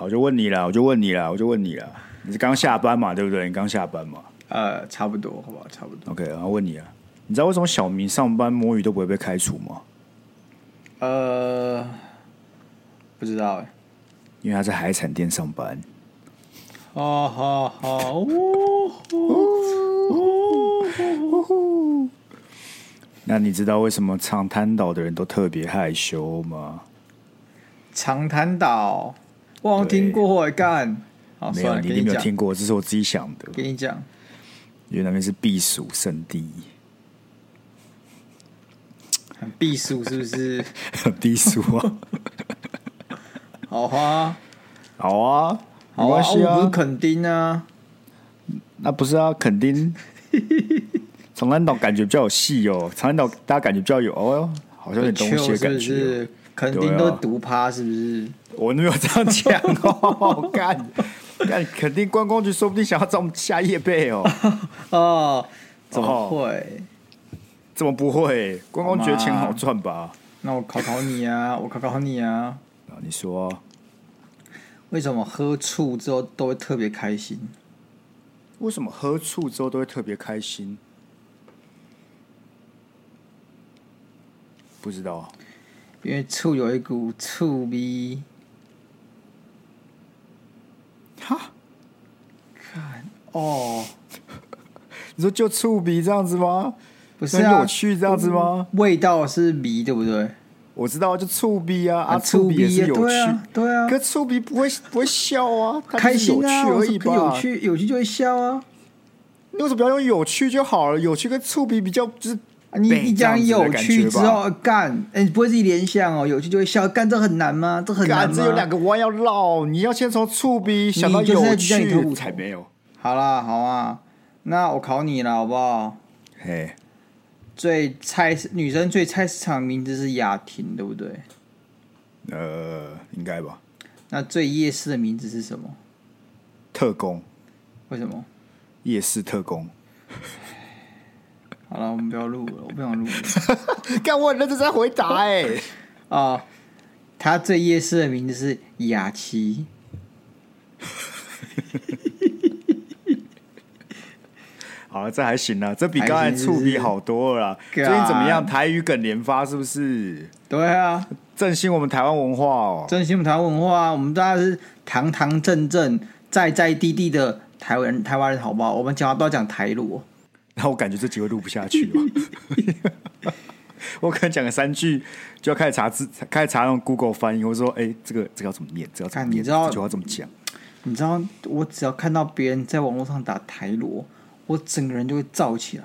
好，我就问你了，我就问你了，我就问你了。你是刚下班嘛？对不对？你刚下班嘛？呃，差不多，好不好？差不多。OK，然后问你啊，你知道为什么小明上班摸鱼都不会被开除吗？呃，不知道哎，因为他在海产店上班。哦，好好。那你知道为什么长滩岛的人都特别害羞吗？长滩岛，我听过哎，干。好，没有，你一定没有听过，这是我自己想的。跟你讲，因为那边是避暑胜地。很避暑是不是？很 避暑 啊！好啊，好啊，没关系啊，不是垦丁啊？那不是啊，肯丁。长滩岛感觉比较有戏哦，长滩岛大家感觉比较有哦，好像有点东西的感觉。肯定都独趴是不是？我没有这样讲哦，干，干，肯定观光局说不定想要找我们下夜配哦。哦，怎么会？怎么不会？观光局钱好赚吧？那我考考你啊，我考考你啊。啊，你说，为什么喝醋之后都会特别开心？为什么喝醋之后都会特别开心？不知道，因为醋有一股醋味。哈？看哦，你说就醋鼻这样子吗？不是啊，有趣这样子吗？味道是鼻，对不对？我知道，就醋鼻啊啊，醋鼻也是有趣，对啊，对啊。可醋鼻不会不会笑啊，开心啊，而已吧。有趣有趣就会笑啊。你为什么不要用有趣就好了？有趣跟醋鼻比较就是。你你讲有趣之后干，哎，你不会自己联想哦？有趣就会笑，干这很难吗？这很难吗？这有两个弯要绕，你要先从醋鼻想到有趣才没有。好啦，好啊，那我考你了，好不好？嘿，最菜女生最菜市场名字是雅婷，对不对？呃，应该吧。那最夜市的名字是什么？特工。为什么？夜市特工。好了，我们不要录了，我不想录了。干我认真在回答哎、欸。啊，他最夜市的名字是雅琪。好了，这还行啊，这比刚才触笔好多了啦。最近怎么样？台语梗连发是不是？对啊，振兴我们台湾文化哦，振兴我们台湾文化，我们大家是堂堂正正、在在地地的台湾人，台湾人好不好？我们讲话都要讲台语。然后我感觉这集会录不下去了，我可能讲个三句就要开始查字，开始查用 Google 翻译，我说：“哎，这个这个要怎么念？这个要怎么念？你知道就要怎么讲？你知道，我只要看到别人在网络上打台罗，我整个人就会燥起来。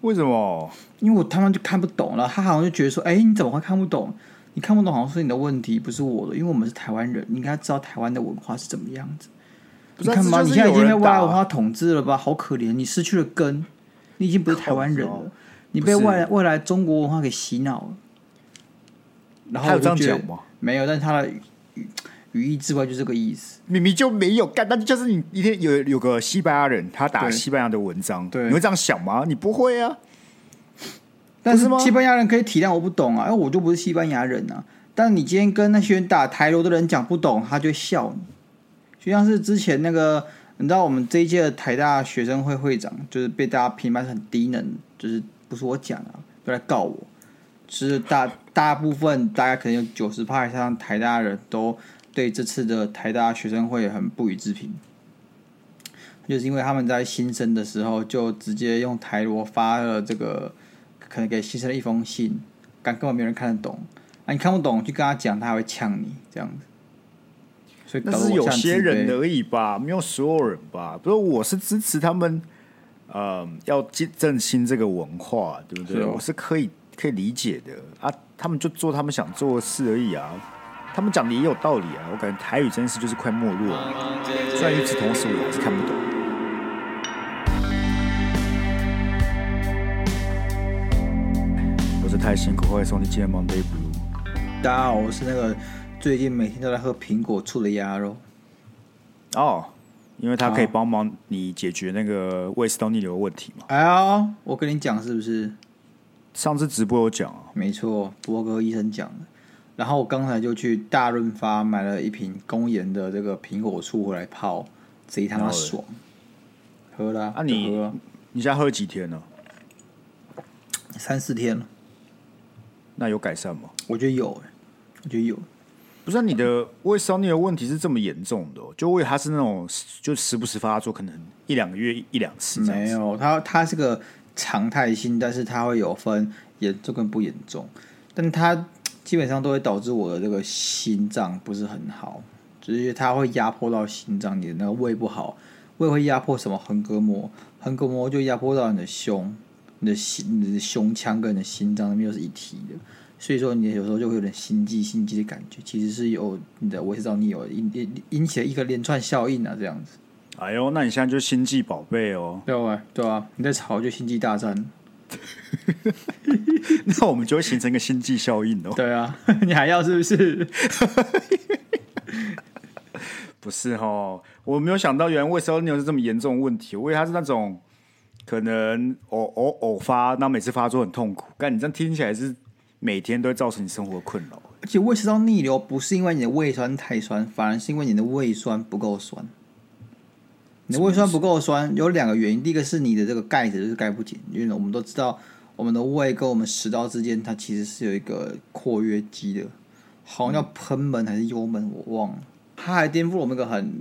为什么？因为我他妈就看不懂了。他好像就觉得说：‘哎，你怎么会看不懂？你看不懂好像是你的问题，不是我的。’因为我们是台湾人，你应该知道台湾的文化是怎么样子。”你看吧，你现在已经被外来文化统治了吧？好可怜，你失去了根，你已经不是台湾人了，你被外外来中国文化给洗脑了。然后我就觉得没有，但是他的语语义之外就这个意思，明明就没有干，但就是你一天有有个西班牙人，他打西班牙的文章，对，你会这样想吗？你不会啊。但是西班牙人可以体谅我不懂啊，因为我就不是西班牙人啊。但是你今天跟那些人打台罗的人讲不懂，他就笑你。就像是之前那个，你知道我们这一届的台大学生会会长，就是被大家评判很低能，就是不是我讲的，都来告我。就是大大部分大概可能有九十趴以上台大人都对这次的台大学生会很不予置评，就是因为他们在新生的时候就直接用台罗发了这个，可能给新生的一封信，但根本没人看得懂。啊，你看不懂，就跟他讲，他还会呛你这样子。那是有些人而已吧，没有所有人吧。不是我是支持他们，呃，要振兴这个文化，对不对？是哦、我是可以可以理解的啊。他们就做他们想做的事而已啊。他们讲的也有道理啊。我感觉台语这件事就是快没落了。虽然与此同时，我还是看不懂。我是太辛苦，欢迎收听今天 Monday Blue。大家好，我是那个。最近每天都在喝苹果醋的鸭肉哦，因为它可以帮忙你解决那个胃食道逆流的问题嘛。哎呀，我跟你讲是不是？上次直播有讲啊，没错，博哥医生讲的。然后我刚才就去大润发买了一瓶公研的这个苹果醋回来泡，贼他妈爽！喝了啊你？你你现在喝几天了？三四天了。那有改善吗？我觉得有，我觉得有。不是、啊、你的胃烧你的问题是这么严重的、就胃它是那种就时不时发作，可能一两个月一两次。没有，它它是个常态性，但是它会有分严重跟不严重，但它。基本上都会导致我的这个心脏不是很好，就是它会压迫到心脏，你的那个胃不好，胃会压迫什么横膈膜，横膈膜就压迫到你的胸，你的心、你的胸腔跟你的心脏那边又是一体的，所以说你有时候就会有点心悸、心悸的感觉，其实是有你的胃食道你有引引引起了一个连串效应啊，这样子。哎呦，那你现在就心悸宝贝哦，对啊，对啊，你在吵就心悸大战。那我们就会形成一个心悸效应哦。对啊，你还要是不是？不是哦，我没有想到原来胃烧腻是这么严重的问题。我以为它是那种可能偶偶偶发，那每次发作很痛苦。但你这样听起来是每天都会造成你生活困扰。而且胃食道逆流不是因为你的胃酸太酸，反而是因为你的胃酸不够酸。你的胃酸不够酸，有两个原因。第一个是你的这个钙质就是钙不紧，因为我们都知道，我们的胃跟我们食道之间，它其实是有一个括约肌的，好像叫贲门还是幽门，我忘了。它还颠覆我们一个很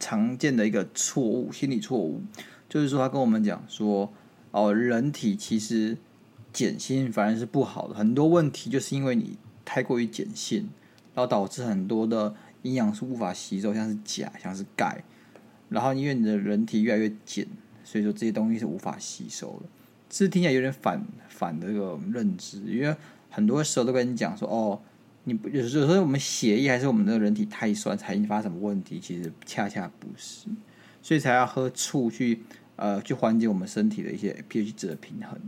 常见的一个错误心理错误，就是说他跟我们讲说，哦，人体其实碱性反而是不好的，很多问题就是因为你太过于碱性，然后导致很多的营养素无法吸收，像是钾，像是钙。然后因为你的人体越来越碱，所以说这些东西是无法吸收的。这听起来有点反反的这个认知，因为很多时候都跟你讲说，哦，你不有时候我们血液还是我们的人体太酸才引发什么问题？其实恰恰不是，所以才要喝醋去呃去缓解我们身体的一些 pH 值的平衡。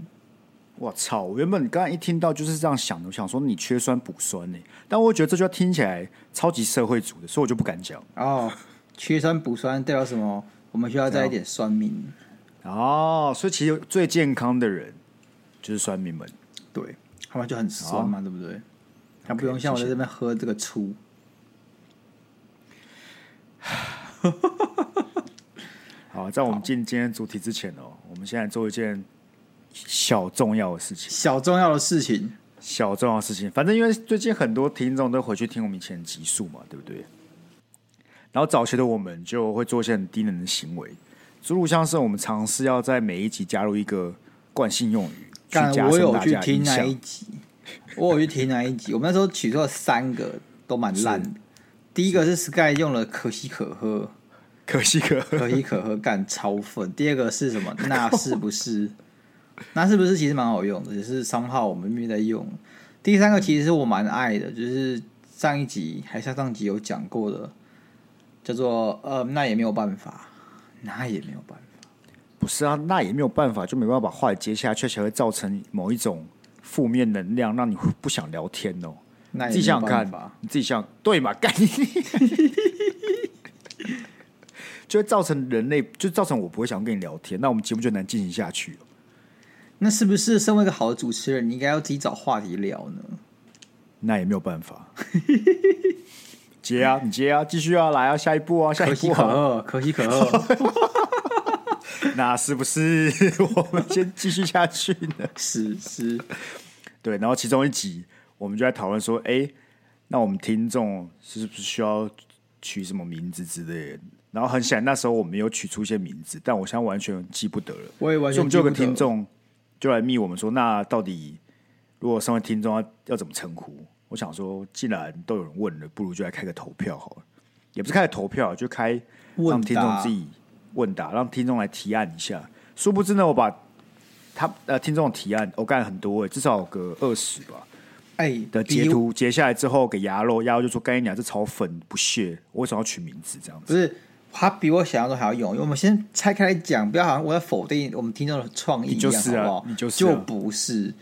我操！我原本刚才一听到就是这样想的，我想说你缺酸补酸呢，但我觉得这句话听起来超级社会主义的，所以我就不敢讲哦。缺酸补酸代表什么？我们需要再一点酸民哦，所以其实最健康的人就是酸民们，对，他们就很酸嘛，哦、对不对？他不用像我在这边喝这个醋。好，在我们进今天主题之前哦，我们现在做一件小重要的事情，小重要的事情，小重要的事情。反正因为最近很多听众都回去听我们以前的集数嘛，对不对？然后早期的我们就会做一些很低能的行为，诸如像是我们尝试要在每一集加入一个惯性用语，去加深大家印象。我有去听哪一集？我有去听哪一集？我们那时候取出了三个，都蛮烂的。第一个是 Sky 用了可喜可贺，可喜可贺，可喜可贺干超粉。第二个是什么？那是不是？那是不是？其实蛮好用的，只是商号我们没在用。第三个其实是我蛮爱的，就是上一集还上上集有讲过的。叫做呃，那也没有办法，那也没有办法。不是啊，那也没有办法，就没办法把话接下去，才会造成某一种负面能量，让你不想聊天哦。那你自己想想看，你自己想对嘛？干你，就会造成人类，就造成我不会想跟你聊天，那我们节目就难进行下去了。那是不是身为一个好的主持人，你应该要自己找话题聊呢？那也没有办法。接啊，你接啊，继续啊，来啊，下一步啊，下一步啊，可喜可贺，可喜可贺，那是不是 我们先继续下去呢？是是，对，然后其中一集我们就在讨论说，哎，那我们听众是不是需要取什么名字之类的？然后很显然那时候我们有取出一些名字，但我现在完全记不得了。我也完全，就有个听众就来密我们说，那到底如果身为听众要要怎么称呼？我想说，既然都有人问了，不如就来开个投票好了。也不是开个投票，就开让听众自己问答，让听众来提案一下。殊不知呢，我把他呃听众的提案，我干了很多，至少有个二十吧。哎，的截图截下来之后给牙肉，牙肉就说：“干你娘，这炒粉不屑，我为什么要取名字这样子？”不是。他比我想象中还要用，因为我们先拆开来讲，不要好像我在否定我们听众的创意一样，就是啊、好不好？你就是、啊、就不是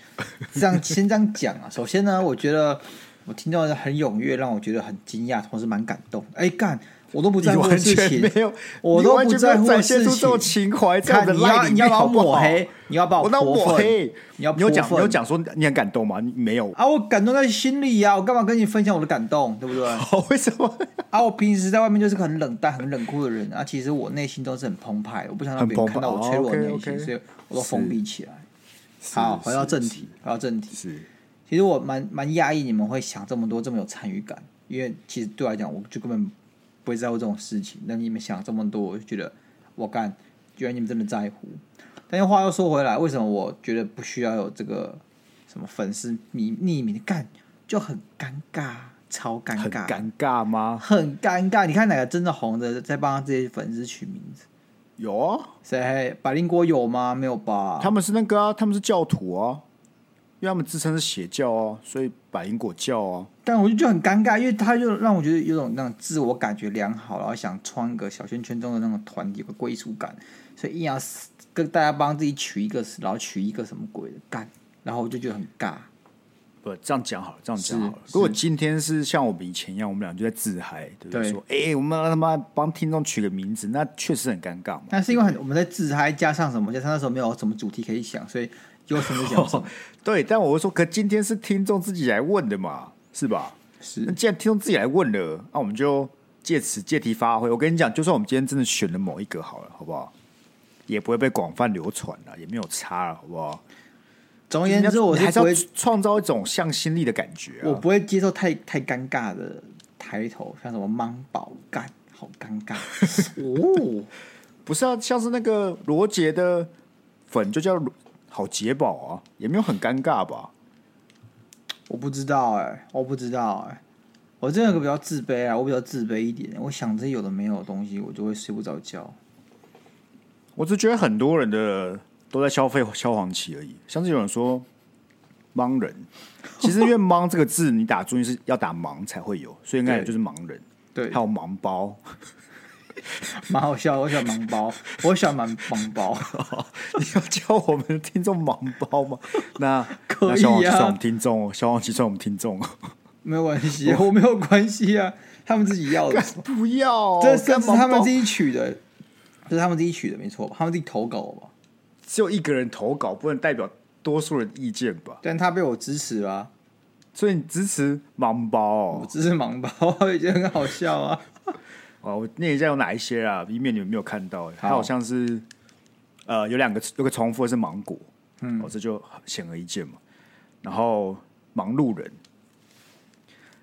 这样。先这样讲啊。首先呢，我觉得我听到的很踊跃，让我觉得很惊讶，同时蛮感动。哎，干！我都不在乎的事情，没有，我都不在乎的事情。这种情怀，看你要你要把我抹黑，你要把我抹黑，你要你有讲你有讲说你很感动吗？你没有啊？我感动在心里呀，我干嘛跟你分享我的感动？对不对？为什么 啊？我平时在外面就是个很冷淡、很冷酷的人啊。其实我内心都是很澎湃，我不想让别人看到我脆弱的内心，所以我都封闭起来。好，回到正题，回到正题。是，其实我蛮蛮讶异你们会想这么多，这么有参与感，因为其实对我来讲，我就根本。不会在乎这种事情，那你们想这么多，我就觉得我干，居然你们真的在乎。但是话又说回来，为什么我觉得不需要有这个什么粉丝匿匿名的干，就很尴尬，超尴尬，尴尬吗？很尴尬。你看哪个真的红的在帮这些粉丝取名字？有啊，谁？百灵果有吗？没有吧？他们是那个啊，他们是教徒啊。因为他们自称是邪教啊，所以百灵果教啊。但我就觉得很尴尬，因为他就让我觉得有种那种自我感觉良好，然后想穿个小圈圈中的那种团体，有个归属感，所以硬要跟大家帮自己取一个，然后取一个什么鬼的干，然后我就觉得很尬。不，这样讲好了，这样讲好了。如果今天是像我们以前一样，我们俩就在自嗨，对不对？说，哎、欸，我们他妈帮听众取个名字，那确实很尴尬嘛。但是因为很我们在自嗨，加上什么？加上那时候没有什么主题可以想，所以。就什么讲什么，对，但我会说，可今天是听众自己来问的嘛，是吧？是。那既然听众自己来问了，那我们就借此借题发挥。我跟你讲，就算我们今天真的选了某一个好了，好不好？也不会被广泛流传了，也没有差了，好不好？总而言之，我还是要创造一种向心力的感觉、啊。我不会接受太太尴尬的抬头，像什么“芒宝干”，好尴尬 哦。不是啊，像是那个罗杰的粉就叫。好杰宝啊，也没有很尴尬吧？我不知道哎、欸，我不知道哎、欸，我这个比较自卑啊，我比较自卑一点。我想这有的没有的东西，我就会睡不着觉。我只觉得很多人的都在消费消黄期而已。像是有人说“盲人”，其实因为“盲”这个字，你打注音是要打“盲”才会有，所以应该也就是“盲人”。对，还有“盲包”。蛮好笑，我喜欢盲包，我喜欢盲盲包。你要教我们的听众盲包吗？那可以啊，算我们听众，消防器算我们听众，没有关系，我没有关系啊，他们自己要的，不要，这是他们自己取的，这是他们自己取的，没错吧？他们自己投稿吧？只有一个人投稿，不能代表多数人意见吧？但他被我支持了，所以你支持盲包，我支持盲包，我觉得很好笑啊。哦，我念一下有哪一些啊？以免你们没有看到，它好像是呃有两个有个重复的是芒果，嗯，哦，这就显而易见嘛。然后忙碌人，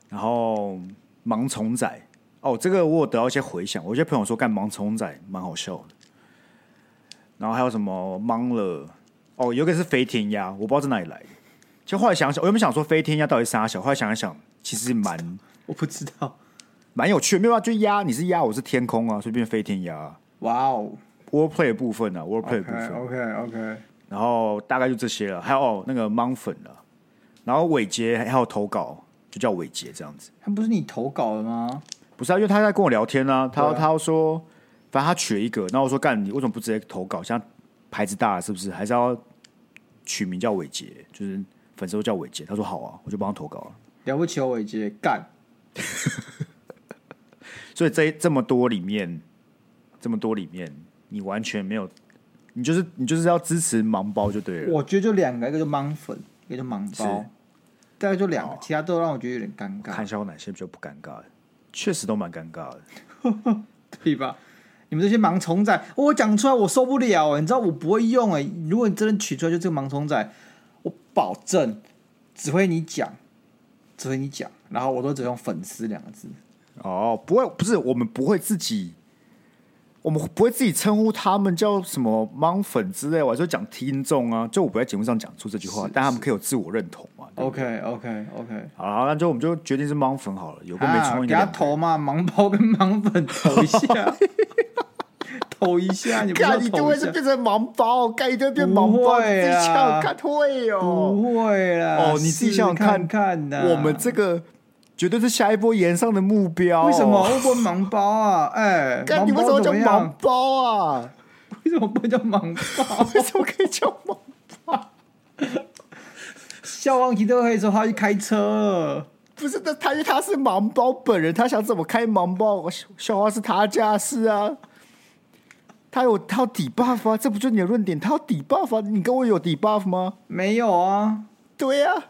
然后盲虫仔，哦，这个我有得到一些回响，我有些朋友说干盲虫仔蛮好笑的。然后还有什么忙了？哦，有一个是飞天鸭，我不知道在哪里来的。就后来想想，我原本想说飞天鸭到底是啥小，后来想一想，其实蛮我不知道。蛮有趣的，没有啊，就鸭，你是鸭，我是天空啊，所以变飞天鸭。哇哦，Wordplay 的部分啊，Wordplay 的部分，OK OK. 然后大概就这些了，还有、哦、那个芒粉了，然后伟杰还有投稿，就叫伟杰这样子。他不是你投稿的吗？不是啊，因为他在跟我聊天啊，他他说，反正他取了一个，然后我说干，你为什么不直接投稿？像牌子大了是不是？还是要取名叫伟杰？就是粉丝都叫伟杰。他说好啊，我就帮他投稿了。了不起哦，伟杰干。所以这这么多里面，这么多里面，你完全没有，你就是你就是要支持盲包就对了。我觉得就两个，一个就盲粉，一个就盲包，大概就两个，其他都让我觉得有点尴尬。看一下我哪些比较不尴尬的，确实都蛮尴尬的，对吧？你们这些盲虫仔，我讲出来我受不了，你知道我不会用哎。如果你真的取出来就这个盲虫仔，我保证只会你讲，只会你讲，然后我都只用粉丝两个字。哦，不会，不是我们不会自己，我们不会自己称呼他们叫什么盲粉之类，我就讲听众啊，就我不在节目上讲出这句话，但他们可以有自我认同嘛。OK OK OK，好了，那就我们就决定是盲粉好了，有个没充一个，给他投嘛，盲包跟盲粉投一下，投一下，你看你就会是变成盲包，盖一堆变盲包，你自己看会哦，不会啦，哦，你自己想想看看的，我们这个。绝对是下一波延上的目标。为什么会不会盲包啊？哎、欸，你为什么叫盲包啊？为什么不叫盲包？为什么可以叫盲包？消防局都可以说他去开车。不是，他他因为他是盲包本人，他想怎么开盲包，笑话是他家事啊。他有他有底 buff 啊，这不就你的论点？他有底 buff 啊，你跟我有底 buff 吗？没有啊。对呀、啊，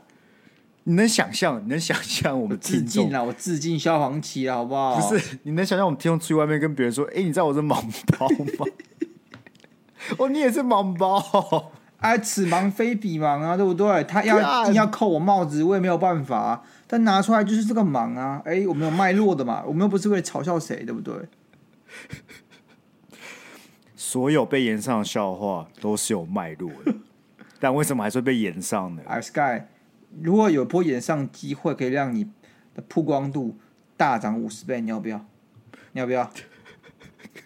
你能想象？你能想象我们自尽了？我致敬消防旗了，好不好？不是，你能想象我们听众出去外面跟别人说：“哎、欸，你知道我是盲包吗？” 哦，你也是盲包。哎、啊，此盲非彼盲啊，对不对？他要硬要扣我帽子，我也没有办法。但拿出来就是这个盲啊！哎、欸，我们有脉络的嘛？我们又不是为了嘲笑谁，对不对？所有被延上的笑话都是有脉络的，但为什么还是会被延上呢？哎，Sky，如果有波演上机会可以让你的曝光度大涨五十倍，你要不要？你要不要？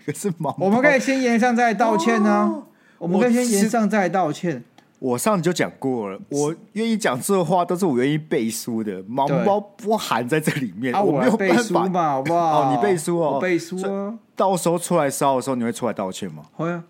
可是盲，我们可以先延上再道歉呢、啊。哦我们可以先延上再道歉。我上次就讲过了，我愿意讲这话都是我愿意背书的，盲包不含在这里面。啊，我没有背书嘛，好不好？哦，你背书哦，我背书啊。到时候出来烧的时候，你会出来道歉吗？会啊。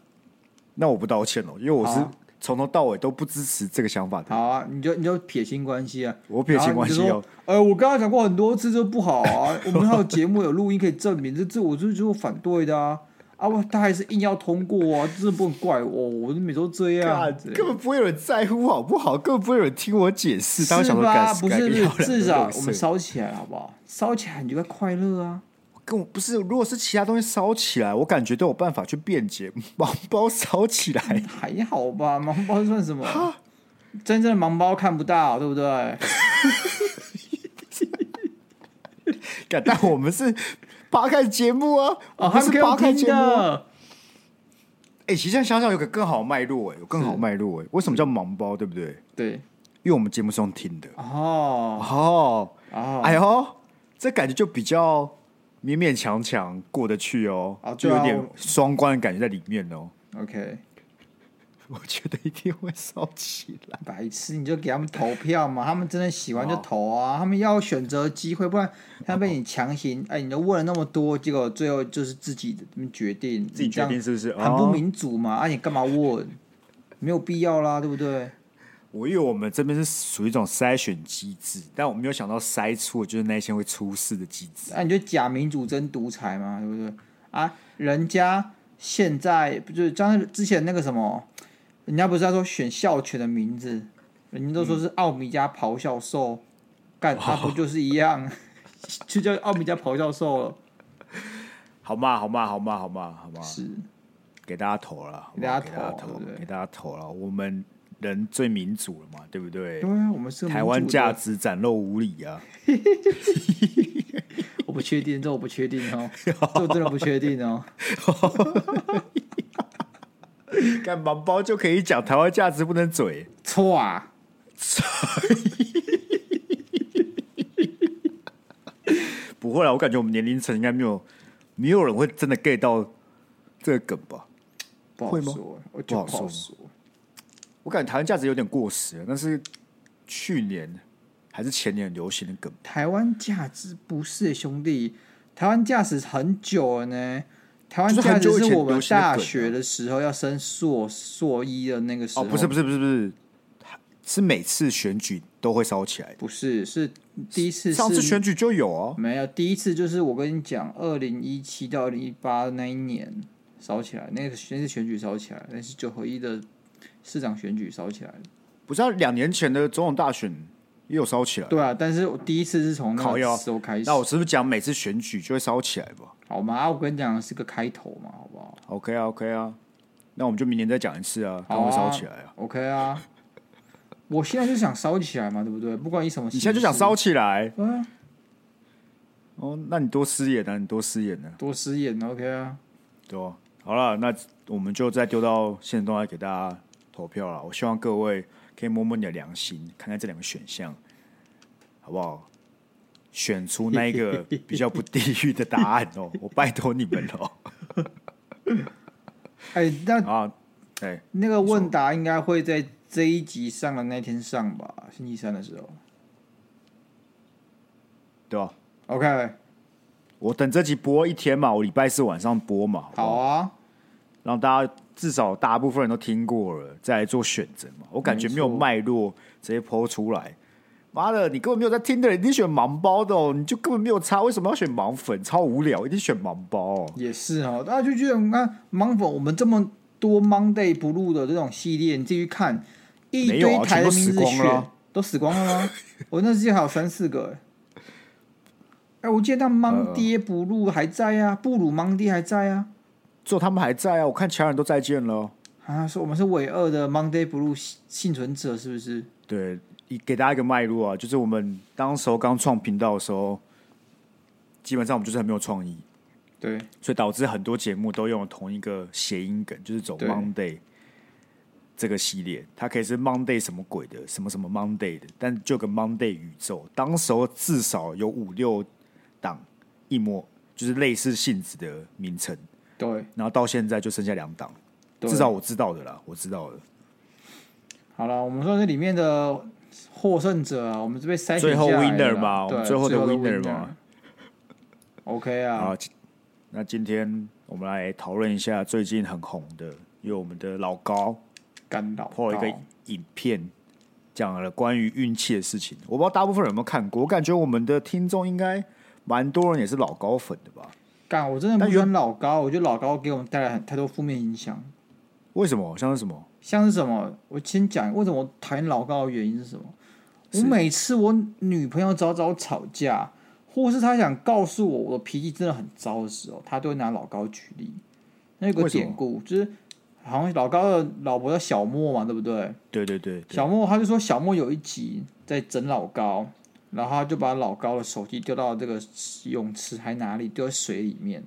那我不道歉了，因为我是从头到尾都不支持这个想法的。好啊，你就你就撇清关系啊。我撇清关系哦。呃，我刚刚讲过很多次，这不好啊。我们还有节目有录音可以证明，这这我就是就反对的啊。啊不，他还是硬要通过啊！真的不能怪我，我每周这样，根本不会有人在乎好不好？根本不会有人听我解释。是吧？不是，不是，至少我们烧起来好不好？烧起来你就该快乐啊！跟我不是，如果是其他东西烧起来，我感觉都有办法去辩解。盲包烧起来还好吧？盲包算什么？真正的盲包看不到，对不对？但我们是。扒开节目啊，哦，还是扒开节目。哎、欸，其实想想有个更好的脉络，哎，有更好的脉络，哎，为什么叫盲包，对不对？对，因为我们节目是用听的。哦哦哦，哎呦，这感觉就比较勉勉强强过得去哦，哦就有点双关的感觉在里面哦。OK。我觉得一定会烧起来。白痴，你就给他们投票嘛，他们真的喜欢就投啊，他们要选择机会，不然他被你强行，哎，你都问了那么多，结果最后就是自己的决定，自己决定是不是？很不民主嘛，啊，你干嘛问？没有必要啦，对不对？我以为我们这边是属于一种筛选机制，但我没有想到筛出就是那些会出事的机制。啊，你就假民主真独裁嘛，对不对？啊，人家现在不就是像之前那个什么？人家不是在说选校犬的名字，人家都说是奥米加咆哮兽，干、嗯、他不就是一样，哦、就叫奥米加咆哮兽了？好嘛，好嘛，好嘛，好嘛，好嘛，是给大家投了，给大家投，给大家投了，我们人最民主了嘛，对不对？对啊，我们是台湾价值展露无遗啊！我不确定，这我不确定哦，这真的不确定哦。干盲包就可以讲台湾价值不能嘴错啊！不会啦，我感觉我们年龄层应该没有没有人会真的 get 到这个梗吧？不好说，我不好说。我感觉台湾价值有点过时了，但是去年还是前年流行的梗。台湾价值不是兄弟，台湾价值很久了呢。台湾价值是我们大学的时候要升硕硕一的那个时候。哦，不是不是不是不是，是每次选举都会烧起来。不是，是第一次。上次选举就有哦。没有，第一次就是我跟你讲，二零一七到二零一八那一年烧起来，那个先是选举烧起来，那是九合一的市长选举烧起来。不是，两年前的总统大选。也有烧起来，对啊，但是我第一次是从那个时候开始。那我是不是讲每次选举就会烧起来吧？好吗？我跟你讲是个开头嘛，好不好？OK 啊，OK 啊，那我们就明年再讲一次啊，它会烧起来啊。OK 啊，我现在就想烧起来嘛，对不对？不管你什么，你现在就想烧起来。嗯。哦，那你多失言啊，你多失言呢？多失言，OK 啊。对啊，好了，那我们就再丢到现实中来给大家投票了。我希望各位。可以摸摸你的良心，看看这两个选项好不好？选出那一个比较不地狱的答案哦！我拜托你们了。哎、欸，那 啊，哎、欸，那个问答应该会在这一集上的那天上吧？星期三的时候，对吧？OK，我等这集播一天嘛，我礼拜四晚上播嘛。好，好啊，让大家。至少大部分人都听过了，再来做选择嘛。我感觉没有脉络直接抛出来，妈的，你根本没有在听的人一定选盲包的哦，你就根本没有差，为什么要选盲粉？超无聊，一定选盲包哦。也是哦，大家就觉得你看盲粉，我们这么多 Monday Blue 的这种系列，你自己去看一堆台的名字选，都死光了吗？我那世界还有三四个哎，哎，我记得那盲爹 Blue 还在啊，布鲁盲爹还在啊，只有他们还在啊，我看其他人都再见了。啊，说我们是伪二的 Monday Blue 幸存者，是不是？对，给大家一个脉络啊，就是我们当时候刚创频道的时候，基本上我们就是很没有创意，对，所以导致很多节目都用了同一个谐音梗，就是走 Monday 这个系列，它可以是 Monday 什么鬼的，什么什么 Monday 的，但就个 Monday 宇宙，当时候至少有五六档一模就是类似性质的名称，对，然后到现在就剩下两档。至少我知道的啦，我知道的。好了，我们说这里面的获胜者啊，我们这边筛选最后 winner 嘛，我们最后的 winner 嘛。OK 啊，好，那今天我们来讨论一下最近很红的，因为我们的老高干老破一个影片，讲了关于运气的事情。我不知道大部分人有没有看过，我感觉我们的听众应该蛮多人也是老高粉的吧？干，我真的不喜欢老高，我觉得老高给我们带来很太多负面影响。为什么？像是什么？像是什么？我先讲为什么我讨厌老高的原因是什么？我每次我女朋友找找我吵架，或是她想告诉我我的脾气真的很糟的时候，她都会拿老高举例。那有个典故，就是好像老高的老婆叫小莫嘛，对不对？对对对，对。小莫他就说小莫有一集在整老高，然后他就把老高的手机丢到这个泳池还哪里丢在水里面。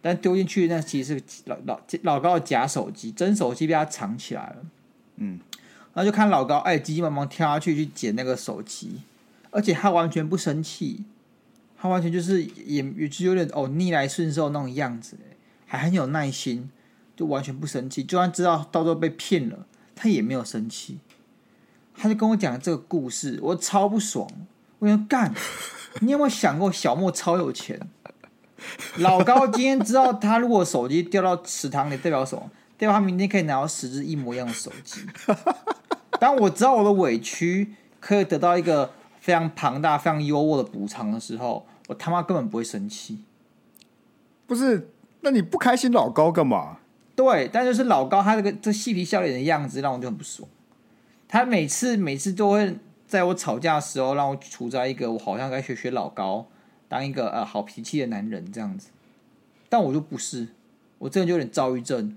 但丢进去那其实是老老老高的假手机，真手机被他藏起来了。嗯，然后就看老高哎，急急忙忙跳下去去捡那个手机，而且他完全不生气，他完全就是也也是有点哦逆来顺受那种样子，还很有耐心，就完全不生气。就算知道到时候被骗了，他也没有生气。他就跟我讲这个故事，我超不爽。我说干，你有没有想过小莫超有钱？老高今天知道，他如果手机掉到池塘里，代表什么？代表他明天可以拿到十只一模一样的手机。当我知道我的委屈可以得到一个非常庞大、非常优渥的补偿的时候，我他妈根本不会生气。不是？那你不开心老高干嘛？对，但就是老高他这个这嬉皮笑脸的样子让我就很不爽。他每次每次都会在我吵架的时候让我处在一个我好像该学学老高。当一个呃好脾气的男人这样子，但我就不是，我真的就有点躁郁症。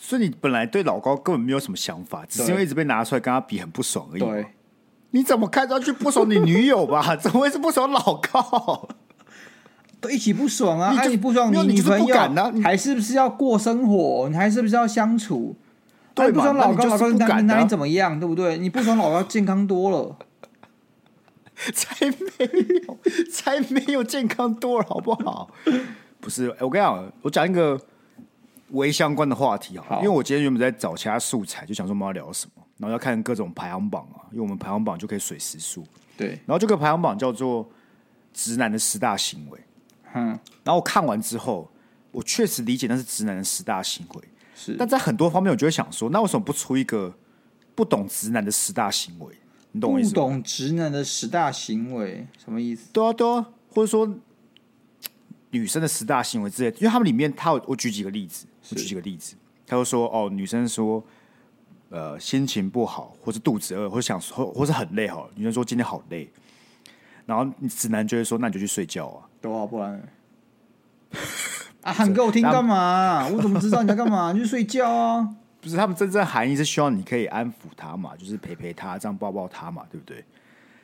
所以你本来对老高根本没有什么想法，只是因为一直被拿出来跟他比很不爽而已。对，你怎么看上去不爽你女友吧？怎么会是不爽老高？都一起不爽啊！你、啊、你不爽你女朋友，你还是不是要过生活？你还是不是要相处？对、啊、不爽老高，老高跟男男人怎么样？对不对？你不爽老高健康多了。才没有，才没有健康多了，好不好？不是，我跟你讲，我讲一个微相关的话题啊，因为我今天原本在找其他素材，就想说我们要聊什么，然后要看各种排行榜啊，因为我们排行榜就可以水时数。对，然后这个排行榜叫做“直男的十大行为”。嗯，然后我看完之后，我确实理解那是直男的十大行为，是。但在很多方面，我就会想说，那为什么不出一个不懂直男的十大行为？你懂我意思？不懂直男的十大行为什么意思？对啊，对啊，或者说女生的十大行为之类，因为他们里面，他有我举几个例子，我举几个例子，他就说哦，女生说呃心情不好，或者肚子饿，或者想说，或是很累哈，女生说今天好累，然后直男就会说那你就去睡觉啊，对啊，不然 啊喊给我听干嘛？我怎么知道你在干嘛？你去睡觉啊。不是他们真正含义是希望你可以安抚他嘛，就是陪陪他，这样抱抱他嘛，对不对？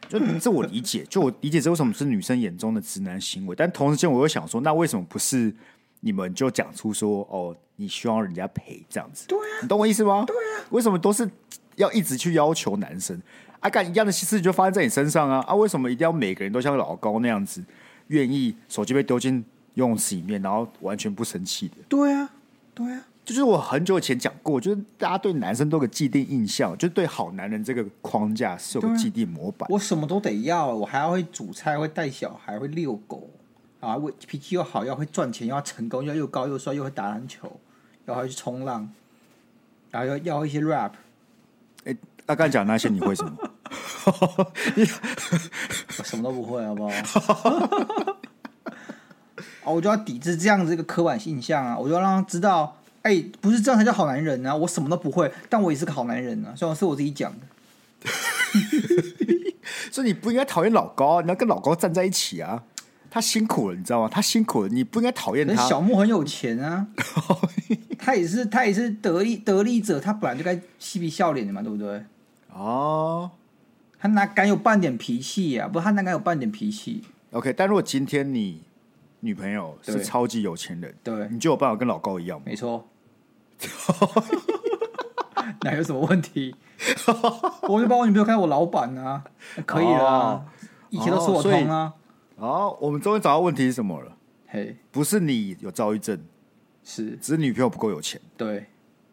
就这我理解，就我理解这为什么是女生眼中的直男行为，但同时间我又想说，那为什么不是你们就讲出说哦，你希望人家陪这样子？对啊，你懂我意思吗？对啊，为什么都是要一直去要求男生？啊，干一样的事情就发生在你身上啊！啊，为什么一定要每个人都像老高那样子，愿意手机被丢进游泳池里面，然后完全不生气的？对啊，对啊。就是我很久以前讲过，就是大家对男生都有个既定印象，就是对好男人这个框架是有个既定模板。我什么都得要，我还要会煮菜，会带小孩，会遛狗啊，我脾气又好，要会赚钱，又要成功，要又高又帅，又会打篮球，要会去冲浪，然后要要一些 rap。哎，他刚才讲那些你会什么？我什么都不会，好不好？哦，我就要抵制这样子一个刻板印象啊！我就要让他知道，哎、欸，不是这样才叫好男人啊！我什么都不会，但我也是个好男人啊！虽然是我自己讲的，所以你不应该讨厌老高，你要跟老高站在一起啊！他辛苦了，你知道吗？他辛苦了，你不应该讨厌他。小木很有钱啊，他也是他也是得利得利者，他本来就该嬉皮笑脸的嘛，对不对？哦，他哪敢有半点脾气呀、啊？不，他哪敢有半点脾气？OK，但如果今天你。女朋友是超级有钱人，对，你就有办法跟老高一样吗？没错，哪有什么问题？我就把我女朋友看我老板啊，可以啊，以前都是我通啊。哦，我们终于找到问题是什么了？嘿，不是你有躁郁症，是只是女朋友不够有钱。对，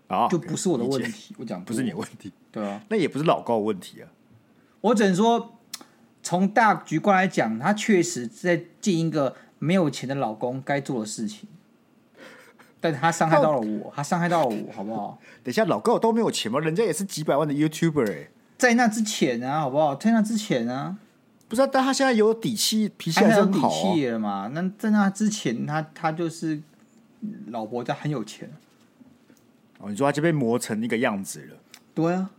啊，就不是我的问题。我讲不是你的问题，对啊，那也不是老高的问题啊。我只能说，从大局观来讲，他确实在进一个。没有钱的老公该做的事情，但他伤害到了我，他伤害到了我，好不好？等一下，老高都没有钱吗？人家也是几百万的 YouTuber 哎，在那之前啊，好不好？在那之前啊，不知道，但他现在有底气，脾气还是很好，有底气了嘛？那在那之前，他他就是老婆家很有钱哦。你说他就被磨成那个样子了？对啊，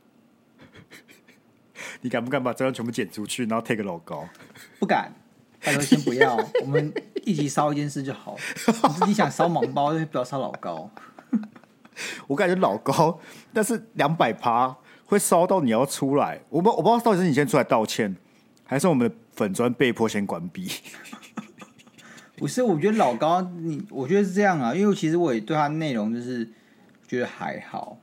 你敢不敢把这张全部剪出去，然后 take 老高？不敢。他说：“先不要，我们一起烧一件事就好了。你想烧盲包，就不要烧老高。我感觉老高，但是两百趴会烧到你要出来。我不，我不知道到底是你先出来道歉，还是我们的粉砖被迫先关闭。不是，我觉得老高，你我觉得是这样啊，因为其实我也对他内容就是觉得还好，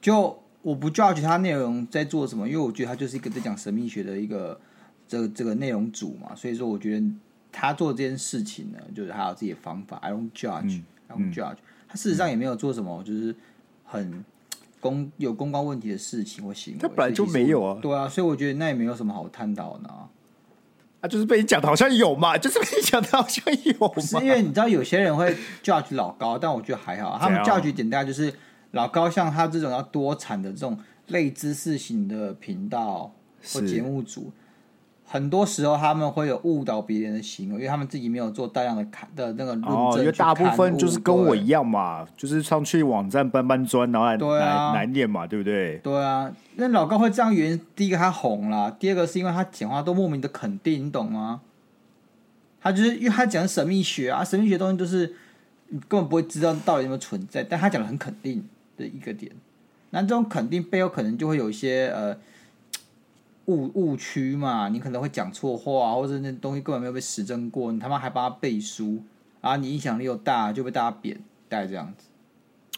就我不 judge 他内容在做什么，因为我觉得他就是一个在讲神秘学的一个。”这个这个内容组嘛，所以说我觉得他做这件事情呢，就是他有自己的方法。I don't judge,、嗯、I don't judge。他事实上也没有做什么，就是很公有公关问题的事情或行为。他本来就没有啊。对啊，所以我觉得那也没有什么好探讨的。啊，啊就是被你讲的好像有嘛，就是被你讲的好像有嘛。是因为你知道有些人会 judge 老高，但我觉得还好。他们 judge 点大概就是老高像他这种要多产的这种类知识型的频道或节目组。很多时候他们会有误导别人的行为，因为他们自己没有做大量的看的那个论证。哦，因为大部分就是跟我一样嘛，就是上去网站搬搬砖，然后来对啊，来念嘛，对不对？对啊，那老高会这样原因，第一个他红了，第二个是因为他讲话都莫名的肯定，你懂吗？他就是因为他讲神秘学啊，神秘学东西都是你根本不会知道到底有没有存在，但他讲的很肯定的一个点，那这种肯定背后可能就会有一些呃。误误区嘛，你可能会讲错话，或者那东西根本没有被实证过，你他妈还帮他背书啊！你影响力又大，就被大家贬，大概这样子。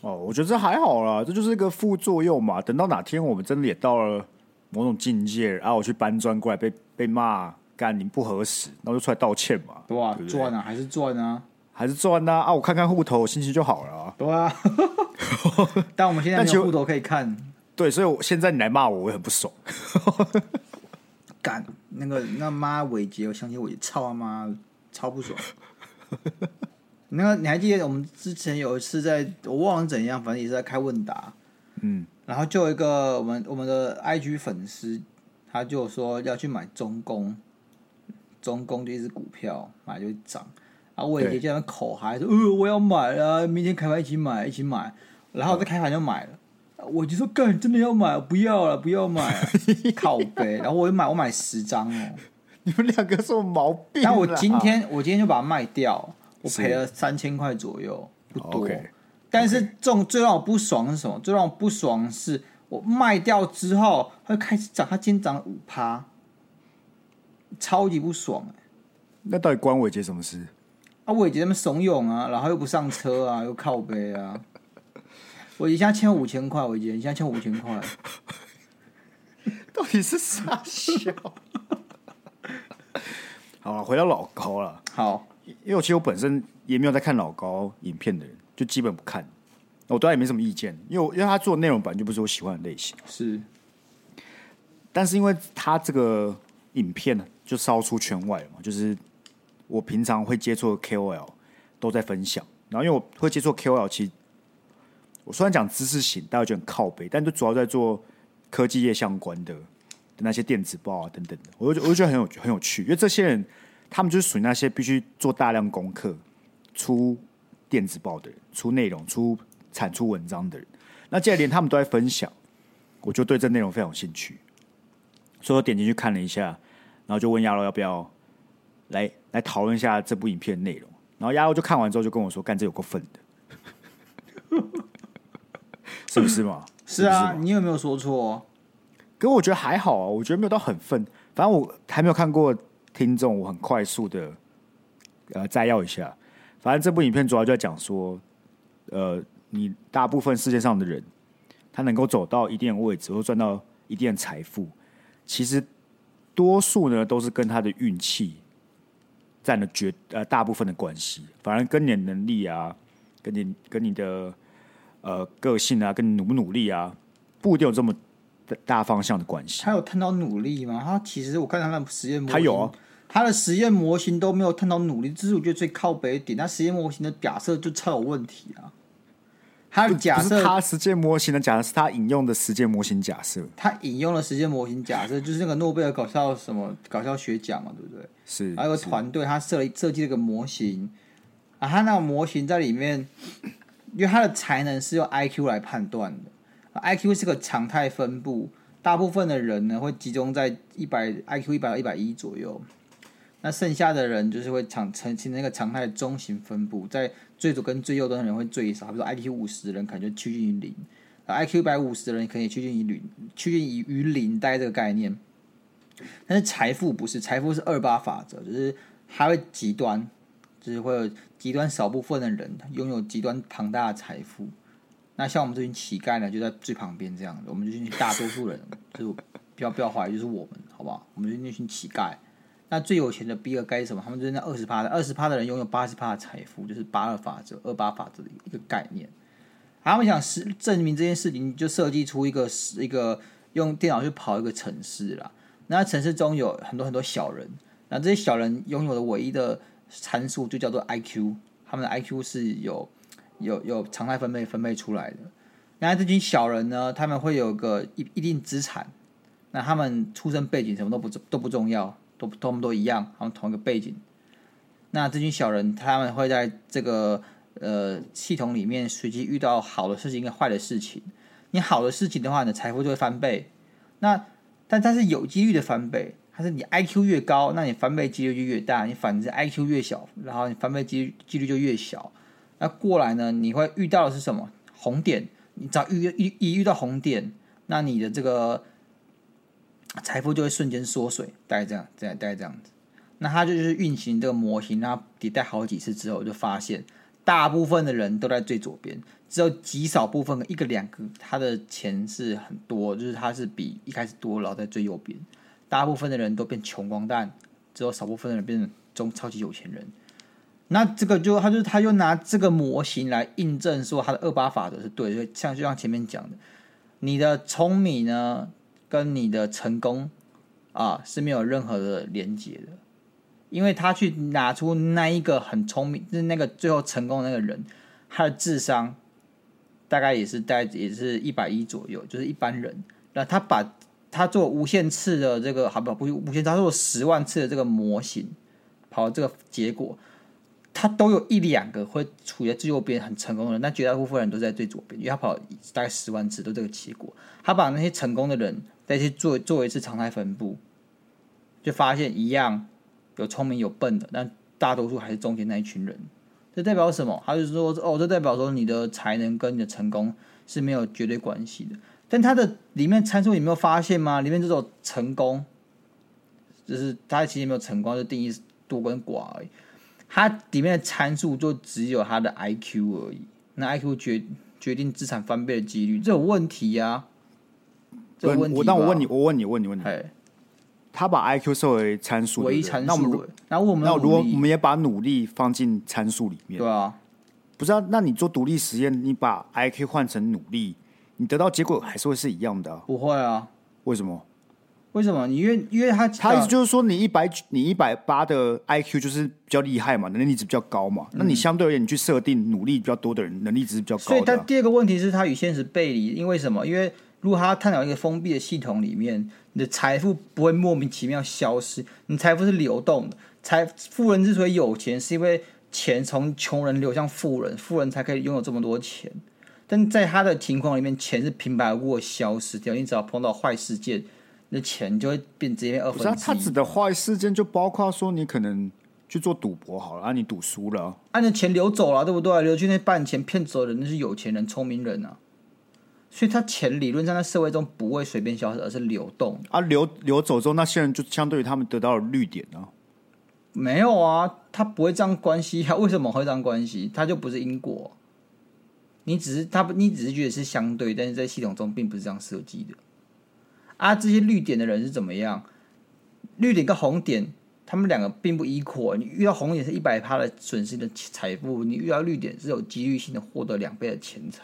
哦，我觉得这还好啦，这就是一个副作用嘛。等到哪天我们真的也到了某种境界，然后我去搬砖过来被被骂，干你不合适，然后就出来道歉嘛。对啊，赚啊，还是赚啊，还是赚啊！啊，我看看户头，心情就好了啊。对啊，但我们现在没有户头可以看。对，所以我现在你来骂我，我也很不爽。干那个那妈伟杰，我相信伟杰操他妈超不爽。那个你还记得我们之前有一次在，我忘了怎样，反正也是在开问答。嗯，然后就有一个我们我们的 IG 粉丝，他就说要去买中工，中工就一只股票买就会涨。然后伟杰就在那口嗨说：“呃，我要买了，明天开盘一起买，一起买。”然后在开盘就买了。我就说干，真的要买？不要了，不要买，靠背。然后我就买，我买十张哦。你们两个什么毛病？但我今天，我今天就把它卖掉，我赔了三千块左右，不多。Okay. 但是这种最让我不爽是什么？最让我不爽是我卖掉之后，它开始涨，它今天涨了五趴，超级不爽。那到底关伟杰什么事？啊，伟杰他们怂恿啊，然后又不上车啊，又靠背啊。我一下欠五千块，我一件，一下欠五千块，到底是啥笑？好了，回到老高了。好，因为我其实我本身也没有在看老高影片的人，就基本不看。我对他也没什么意见，因为因为他做的内容本来就不是我喜欢的类型。是，但是因为他这个影片呢，就烧出圈外了嘛，就是我平常会接触的 KOL 都在分享，然后因为我会接触 KOL，其实。我虽然讲知识型，大家觉得很靠北，但就主要在做科技业相关的那些电子报啊等等的，我就我就觉得很有很有趣，因为这些人他们就是属于那些必须做大量功课、出电子报的人、出内容、出产出文章的人。那既然连他们都在分享，我就对这内容非常有兴趣，所以我点进去看了一下，然后就问亚罗要不要来来讨论一下这部影片的内容。然后亚罗就看完之后就跟我说：“干，这有够粪的，是不是嘛？” 是啊，是是你有没有说错？可我觉得还好啊，我觉得没有到很愤。反正我还没有看过，听众我很快速的呃摘要一下。反正这部影片主要就在讲说，呃，你大部分世界上的人，他能够走到一定的位置或赚到一定的财富，其实多数呢都是跟他的运气占了绝呃大部分的关系。反而跟你的能力啊，跟你跟你的。呃，个性啊，跟努不努力啊，不一定有这么大方向的关系。他有探讨努力吗？他其实我看他的实验模型，他有啊，他的实验模型都没有探讨努力，这是我觉得最靠北一点。他实验模型的假设就超有问题啊。他的假设，他实验模型的假设是他引用的实践模型假设。他引用了实践模型假设，就是那个诺贝尔搞笑什么搞笑学奖嘛，对不对？是。还有个团队，他设设计了一个模型啊，他那个模型在里面。因为他的才能是用 IQ 来判断的，IQ 是个常态分布，大部分的人呢会集中在一百 IQ 一百到一百一左右，那剩下的人就是会常呈现那个常态中型分布，在最左跟最右端的人会最少，比如说 IQ 五十的人可能就趋近于零，IQ 一百五十的人可以趋近于零，趋近于于零，带这个概念。但是财富不是，财富是二八法则，就是它会极端。就是会有极端少部分的人拥有极端庞大的财富，那像我们这群乞丐呢，就在最旁边这样子。我们这群大多数人，就不要不要怀疑，就是我们，好不好？我们就那群乞丐。那最有钱的比尔盖茨什么？他们就是那二十趴的，二十趴的人拥有八十趴的财富，就是八二法则、二八法则的一个概念。他们想是证明这件事情，就设计出一个一个用电脑去跑一个城市啦。那城市中有很多很多小人，那这些小人拥有的唯一的。参数就叫做 IQ，他们的 IQ 是有有有常态分配分配出来的。那这群小人呢，他们会有个一一定资产，那他们出生背景什么都不都不重要，都他们都一样，他们同一个背景。那这群小人他们会在这个呃系统里面随机遇到好的事情跟坏的事情。你好的事情的话，你的财富就会翻倍。那但它是有几率的翻倍。它是你 IQ 越高，那你翻倍几率就越大；你反之 IQ 越小，然后你翻倍几率几率就越小。那过来呢，你会遇到的是什么？红点，你只要遇遇一遇到红点，那你的这个财富就会瞬间缩水，大概这样，这样大概这样子。那它就是运行这个模型，然后迭代好几次之后，就发现大部分的人都在最左边，只有极少部分一个两个，他的钱是很多，就是他是比一开始多，然后在最右边。大部分的人都变穷光蛋，只有少部分的人变成中超级有钱人。那这个就他就他就拿这个模型来印证说他的二八法则是对就，像就像前面讲的，你的聪明呢跟你的成功啊是没有任何的连接的，因为他去拿出那一个很聪明，就是那个最后成功的那个人，他的智商大概也是大概也是一百一左右，就是一般人。那他把。他做无限次的这个，好不好？不无限，他做十万次的这个模型，跑这个结果，他都有一两个会处在最右边很成功的人，但绝大部分人都在最左边，因为他跑大概十万次都这个结果。他把那些成功的人再去做做一次常态分布，就发现一样有聪明有笨的，但大多数还是中间那一群人。这代表什么？他就说，哦，这代表说你的才能跟你的成功是没有绝对关系的。但它的里面参数，你没有发现吗？里面这种成功，就是它其实没有成功，就定义多跟寡而已。它里面的参数就只有它的 IQ 而已。那 IQ 决决定资产翻倍的几率，这有问题呀、啊？这有问题。那我，我问你，我问你，问你，问你，他把 IQ 设为参数，唯一参数。那我们，那我们，那如果我们也把努力放进参数里面，对啊，不是啊？那你做独立实验，你把 IQ 换成努力。你得到结果还是会是一样的、啊？不会啊？为什么？为什么？你因为因为他他意思就是说你，你一百你一百八的 IQ 就是比较厉害嘛，能力值比较高嘛。嗯、那你相对而言，你去设定努力比较多的人，能力值比较高、啊。所以，他第二个问题是他与现实背离。因为什么？因为如果他探讨一个封闭的系统里面，你的财富不会莫名其妙消失，你财富是流动的。财富人之所以有钱，是因为钱从穷人流向富人，富人才可以拥有这么多钱。但在他的情况里面，钱是平白无故消失掉。你只要碰到坏事件，那钱就会变直接二分之一。他指的坏事件就包括说，你可能去做赌博好了，啊，你赌输了，啊，你的钱流走了，对不对？流去那半钱骗走的人，那是有钱人、聪明人啊。所以，他钱理论上在社会中不会随便消失，而是流动啊。流流走之后，那些人就相对于他们得到了绿点呢？没有啊，他不会这样关系啊。为什么会这样关系？他就不是因果。你只是他，你只是觉得是相对，但是在系统中并不是这样设计的。啊，这些绿点的人是怎么样？绿点跟红点，他们两个并不 equal。你遇到红点是一百趴的损失的财富，你遇到绿点是有几率性的获得两倍的钱财。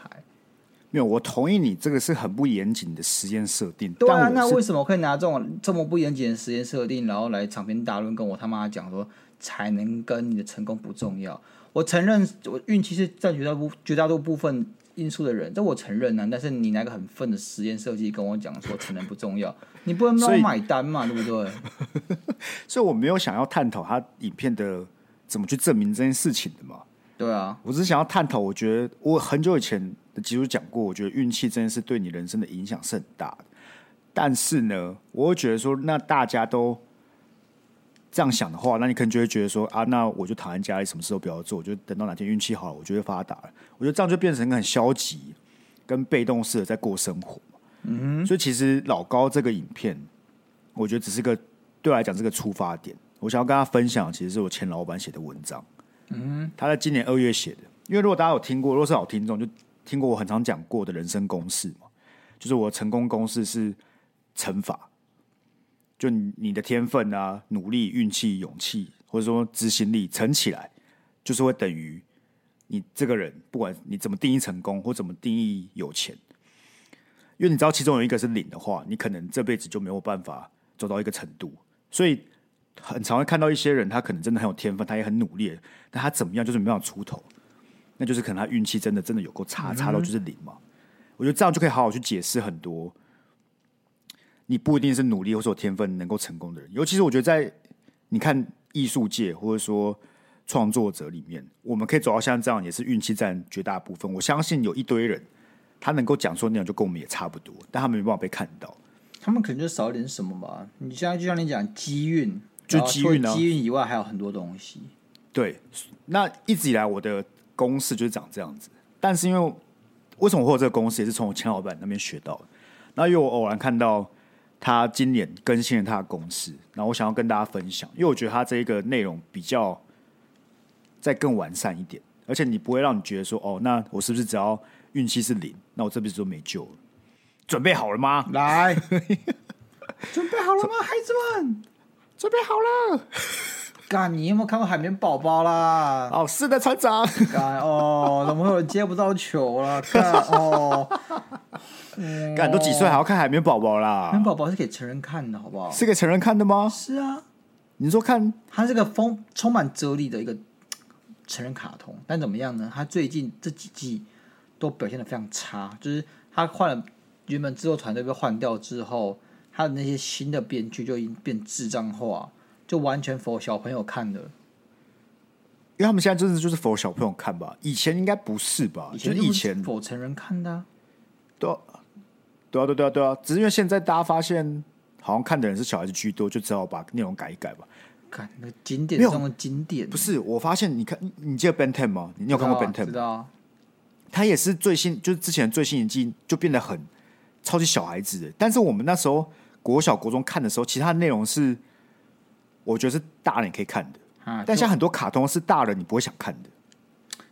没有，我同意你这个是很不严谨的实验设定。对啊，那为什么可以拿这种这么不严谨的实验设定，然后来长篇大论跟我他妈讲说，才能跟你的成功不重要？我承认，我运气是占绝大部绝大多部分因素的人，这我承认啊。但是你拿个很笨的实验设计跟我讲说承认不重要，你不能让我买单嘛，对不对？所以我没有想要探讨他影片的怎么去证明这件事情的嘛。对啊，我只是想要探讨。我觉得我很久以前的集数讲过，我觉得运气这件事对你人生的影响是很大的。但是呢，我会觉得说，那大家都。这样想的话，那你可能就会觉得说啊，那我就躺在家里，什么事都不要做，我就等到哪天运气好了，我就会发达了。我觉得这样就变成一个很消极、跟被动式的在过生活。嗯，所以其实老高这个影片，我觉得只是个对我来讲是个出发点。我想要跟他分享，其实是我前老板写的文章。嗯，他在今年二月写的。因为如果大家有听过，如果是老听众，就听过我很常讲过的人生公式嘛，就是我的成功公式是乘法。就你的天分啊、努力、运气、勇气，或者说执行力乘起来，就是会等于你这个人，不管你怎么定义成功，或怎么定义有钱，因为你知道其中有一个是零的话，你可能这辈子就没有办法走到一个程度。所以很常会看到一些人，他可能真的很有天分，他也很努力，但他怎么样就是没办法出头，那就是可能他运气真的真的有够差，差到就是零嘛。我觉得这样就可以好好去解释很多。你不一定是努力或者有天分能够成功的人，尤其是我觉得在你看艺术界或者说创作者里面，我们可以走到像这样，也是运气占绝大部分。我相信有一堆人，他能够讲说那样就跟我们也差不多，但他们没办法被看到，他们可能就少一点什么吧。你现在就像你讲机运，就机运呢，机运以外还有很多东西。对，那一直以来我的公式就是长这样子，但是因为为什么我会有这个公式，也是从我前老板那边学到的。那因为我偶然看到。他今年更新了他的公司，然后我想要跟大家分享，因为我觉得他这一个内容比较再更完善一点，而且你不会让你觉得说，哦，那我是不是只要运气是零，那我这辈子都没救了？准备好了吗？来，准备好了吗，孩子们？准备好了。干，你有没有看过海绵宝宝啦？哦，是的，船长。干哦，怎么会有人接不到球了？干哦，干都几岁还要看海绵宝宝啦？海绵宝宝是给成人看的，好不好？是给成人看的吗？是啊。你说看，它是个丰充满哲理的一个成人卡通，但怎么样呢？它最近这几季都表现的非常差，就是他换了原本制作团队被换掉之后，他的那些新的编剧就已经变智障化。就完全 for 小朋友看的，因为他们现在真的就是 for 小朋友看吧？以前应该不是吧？以前就是以前 for 成人看的，对啊，对啊，对啊，对啊，只是因为现在大家发现，好像看的人是小孩子居多，就只好把内容改一改吧。看那个经典中的经典，不是？我发现，你看，你记得 Ben Ten 吗？你有看过 Ben Ten 吗？知道啊。他也是最新，就是之前最新一季就变得很超级小孩子的。但是我们那时候国小国中看的时候，其他的内容是。我觉得是大人可以看的，啊、但像很多卡通是大人你不会想看的。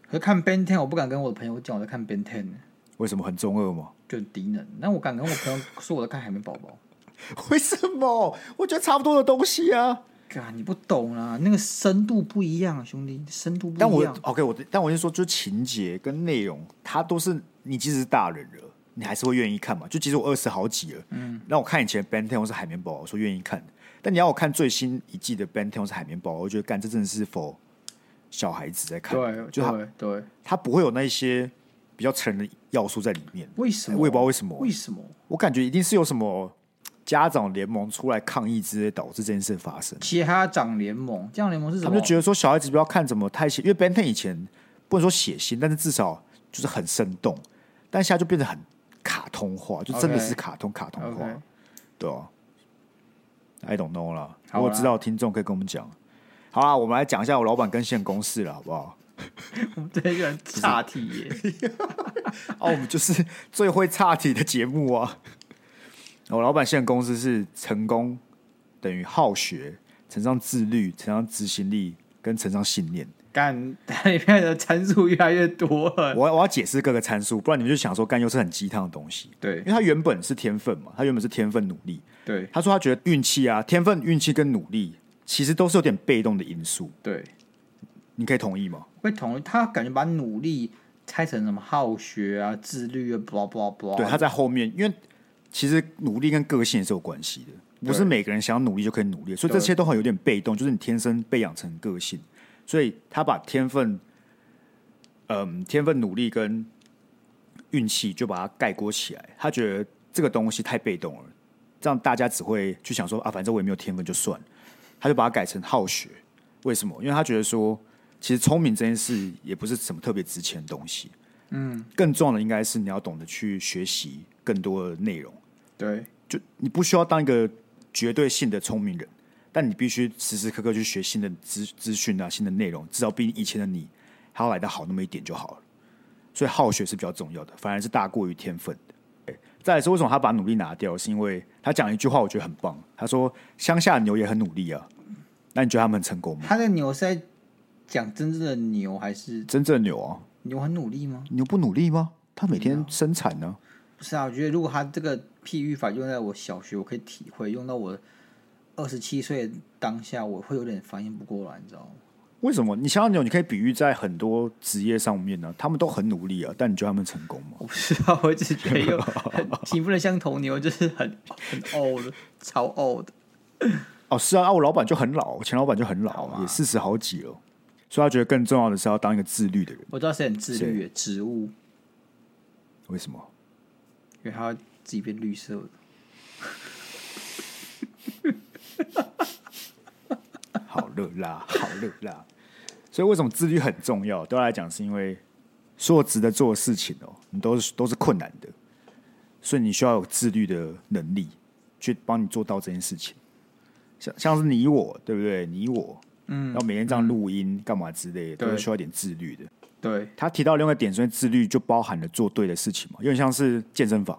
可是看 Ben Ten，我不敢跟我的朋友讲我在看 Ben Ten。为什么很中二吗？就低能。那我敢跟我朋友说我在看海绵宝宝。为什么？我觉得差不多的东西啊。啊，你不懂啊，那个深度不一样，兄弟，深度不一样。但我 OK，我但我就说，就情节跟内容，它都是你即使是大人了，你还是会愿意看嘛。就其实我二十好几了，嗯，那我看以前 Ben Ten 或是海绵宝宝，我说愿意看。但你要我看最新一季的《Ben 10》是海绵宝宝，我觉得干这真的是 for 小孩子在看，对，就对，他不会有那些比较成人的要素在里面。为什么？我也不知道为什么。为什么？我感觉一定是有什么家长联盟出来抗议之类，导致这件事发生。家长联盟，家长联盟是什么？他们就觉得说小孩子不要看怎么太血，因为 Ben Ten 以前不能说血腥，但是至少就是很生动。但现在就变得很卡通化，就真的是卡通卡通化，okay. 对啊。I don't know 啦，如果知道听众可以跟我们讲。好啦，我们来讲一下我老板跟现公司了，好不好？我们这一个人岔题耶！哦，我们就是最会岔题的节目啊！我老板现在公司是成功等于好学乘上自律乘上执行力跟乘上信念。干，它里面的参数越来越多了。我我要解释各个参数，不然你们就想说干又是很鸡汤的东西。对，因为他原本是天分嘛，他原本是天分努力。对，他说他觉得运气啊，天分、运气跟努力其实都是有点被动的因素。对，你可以同意吗？会同意。他感觉把努力拆成什么好学啊、自律啊，blah blah blah。对，他在后面，因为其实努力跟个性是有关系的，不是每个人想要努力就可以努力，所以这些都很有点被动，就是你天生被养成个性。所以他把天分，嗯，天分、努力跟运气就把它概括起来。他觉得这个东西太被动了，这样大家只会去想说啊，反正我也没有天分就算。他就把它改成好学。为什么？因为他觉得说，其实聪明这件事也不是什么特别值钱的东西。嗯，更重要的应该是你要懂得去学习更多的内容。对，就你不需要当一个绝对性的聪明人。但你必须时时刻刻去学新的资资讯啊，新的内容，至少比以前的你还要来得好那么一点就好了。所以好学是比较重要的，反而是大过于天分的。再来说，为什么他把努力拿掉？是因为他讲一句话，我觉得很棒。他说：“乡下的牛也很努力啊。”那你觉得他们很成功吗？他的牛是在讲真正的牛，还是真正的牛啊？牛很努力吗？牛不努力吗？他每天生产呢？不是啊，我觉得如果他这个譬喻法用在我小学，我可以体会；用到我。二十七岁当下，我会有点反应不过来，你知道吗？为什么？你想要牛，你可以比喻在很多职业上面呢、啊，他们都很努力啊，但你觉得他们成功吗？我不知道，我只觉得有你不能像头牛，就是很很 old，超 old。哦，是啊，啊，我老板就很老，前老板就很老，也四十好几了，所以他觉得更重要的是要当一个自律的人。我知道谁很自律的，植物。为什么？因为他要自己变绿色的。好热啦，好热啦！所以为什么自律很重要？对他来讲，是因为所有值得做的事情哦，你都是都是困难的，所以你需要有自律的能力去帮你做到这件事情。像像是你我，对不对？你我，嗯，要每天这样录音干嘛之类的，都是需要一点自律的。对，他提到另外一个点，所以自律就包含了做对的事情嘛，有点像是健身房。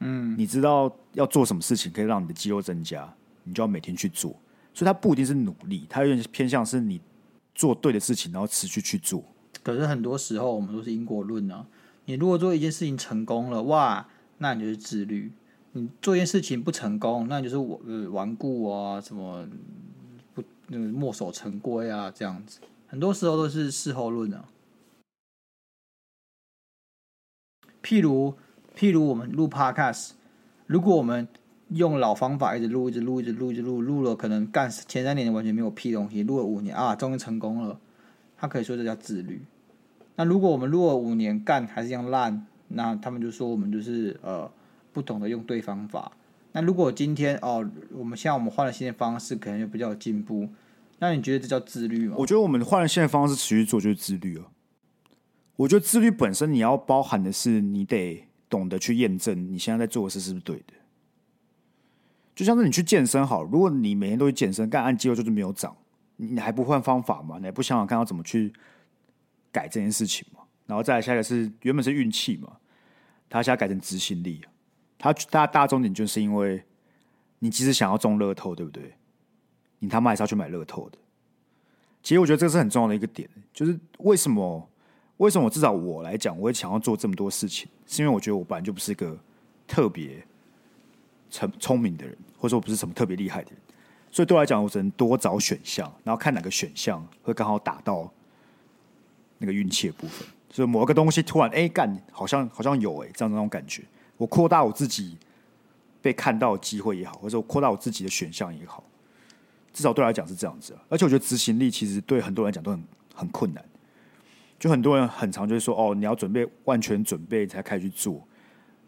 嗯，你知道要做什么事情可以让你的肌肉增加，你就要每天去做。所以它不一定是努力，它有点偏向是你做对的事情，然后持续去做。可是很多时候我们都是因果论啊。你如果做一件事情成功了，哇，那你就是自律；你做一件事情不成功，那你就是我呃顽固啊，什么不那个墨守成规啊，这样子。很多时候都是事后论啊。譬如。譬如我们录 Podcast，如果我们用老方法一直录、一直录、一直录、一直录，录了可能干前三年完全没有屁东西，录了五年啊，终于成功了，他可以说这叫自律。那如果我们录了五年干还是一样烂，那他们就说我们就是呃不懂得用对方法。那如果今天哦，我们现在我们换了新的方式，可能就比较有进步。那你觉得这叫自律吗？我觉得我们换了新的方式持续做就是自律了。我觉得自律本身你要包含的是你得。懂得去验证你现在在做的事是不是对的，就像是你去健身好，如果你每天都去健身，干按肌肉就是没有长，你还不换方法吗？你还不想想看要怎么去改这件事情吗？然后再来下一个是原本是运气嘛，他现在改成执行力，他大大重点就是因为你即使想要中乐透，对不对？你他妈还是要去买乐透的。其实我觉得这是很重要的一个点，就是为什么？为什么我至少我来讲，我会想要做这么多事情？是因为我觉得我本来就不是一个特别聪聪明的人，或者说我不是什么特别厉害的人，所以对我来讲，我只能多找选项，然后看哪个选项会刚好打到那个运气的部分。所以某一个东西突然哎干，好像好像有哎这样那种感觉，我扩大我自己被看到的机会也好，或者说我扩大我自己的选项也好，至少对我来讲是这样子。而且我觉得执行力其实对很多人来讲都很很困难。就很多人很常就是说，哦，你要准备万全准备才开始去做，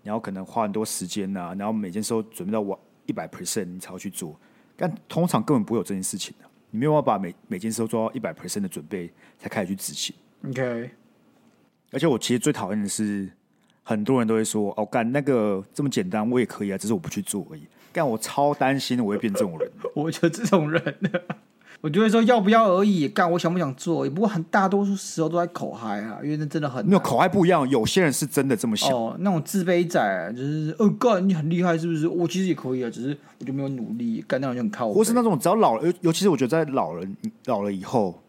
然后可能花很多时间呐、啊，然后每件事都准备到完一百 percent 你才要去做，但通常根本不会有这件事情的，你没有办法把每每件事都做到一百 percent 的准备才开始去执行。OK，而且我其实最讨厌的是，很多人都会说，哦，干那个这么简单，我也可以啊，只是我不去做而已。干我超担心我会变这种人，我就这种人。我就会说要不要而已，干我想不想做？也不过很大多数时候都在口嗨啊，因为那真的很没有口嗨不一样。有些人是真的这么想，哦，那种自卑仔就是，哦，干你很厉害是不是？我其实也可以啊，只是我就没有努力，干那种就很靠。或是那种只要老了，尤尤其是我觉得在老人老了以后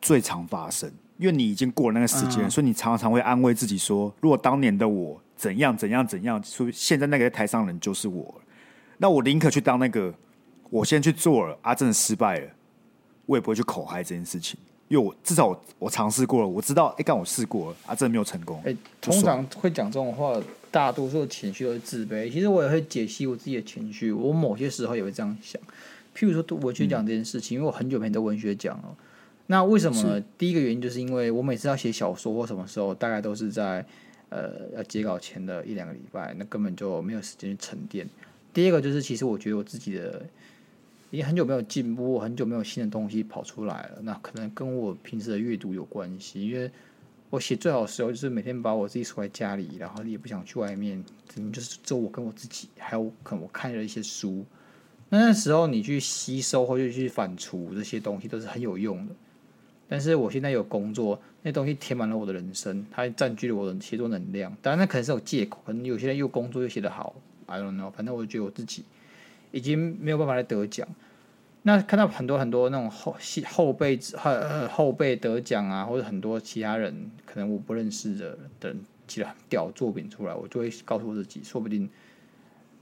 最常发生，因为你已经过了那个时间，嗯、所以你常常会安慰自己说，如果当年的我怎样怎样怎样，所以现在那个在台上人就是我，那我宁可去当那个，我先去做了啊，真的失败了。我也不会去口嗨这件事情，因为我至少我我尝试过了，我知道，哎，干我试过了啊，真的没有成功。哎，通常会讲这种话，大多数的情绪都是自卑。其实我也会解析我自己的情绪，我某些时候也会这样想。譬如说，我去讲这件事情，嗯、因为我很久没得文学奖了。那为什么呢？第一个原因就是因为我每次要写小说或什么时候，大概都是在呃要截稿前的一两个礼拜，那根本就没有时间去沉淀。第二个就是，其实我觉得我自己的。已经很久没有进步，我很久没有新的东西跑出来了。那可能跟我平时的阅读有关系，因为我写最好的时候就是每天把我自己锁在家里，然后也不想去外面，可能就是只有我跟我自己，还有可能我看了一些书。那那时候你去吸收或者去反刍这些东西都是很有用的。但是我现在有工作，那东西填满了我的人生，它占据了我的写作能量。当然，那可能是有借口，可能有些人又工作又写得好，I don't know。反正我觉得我自己。已经没有办法来得奖。那看到很多很多那种后后辈后后辈得奖啊，或者很多其他人可能我不认识的的人写了很屌作品出来，我就会告诉我自己，说不定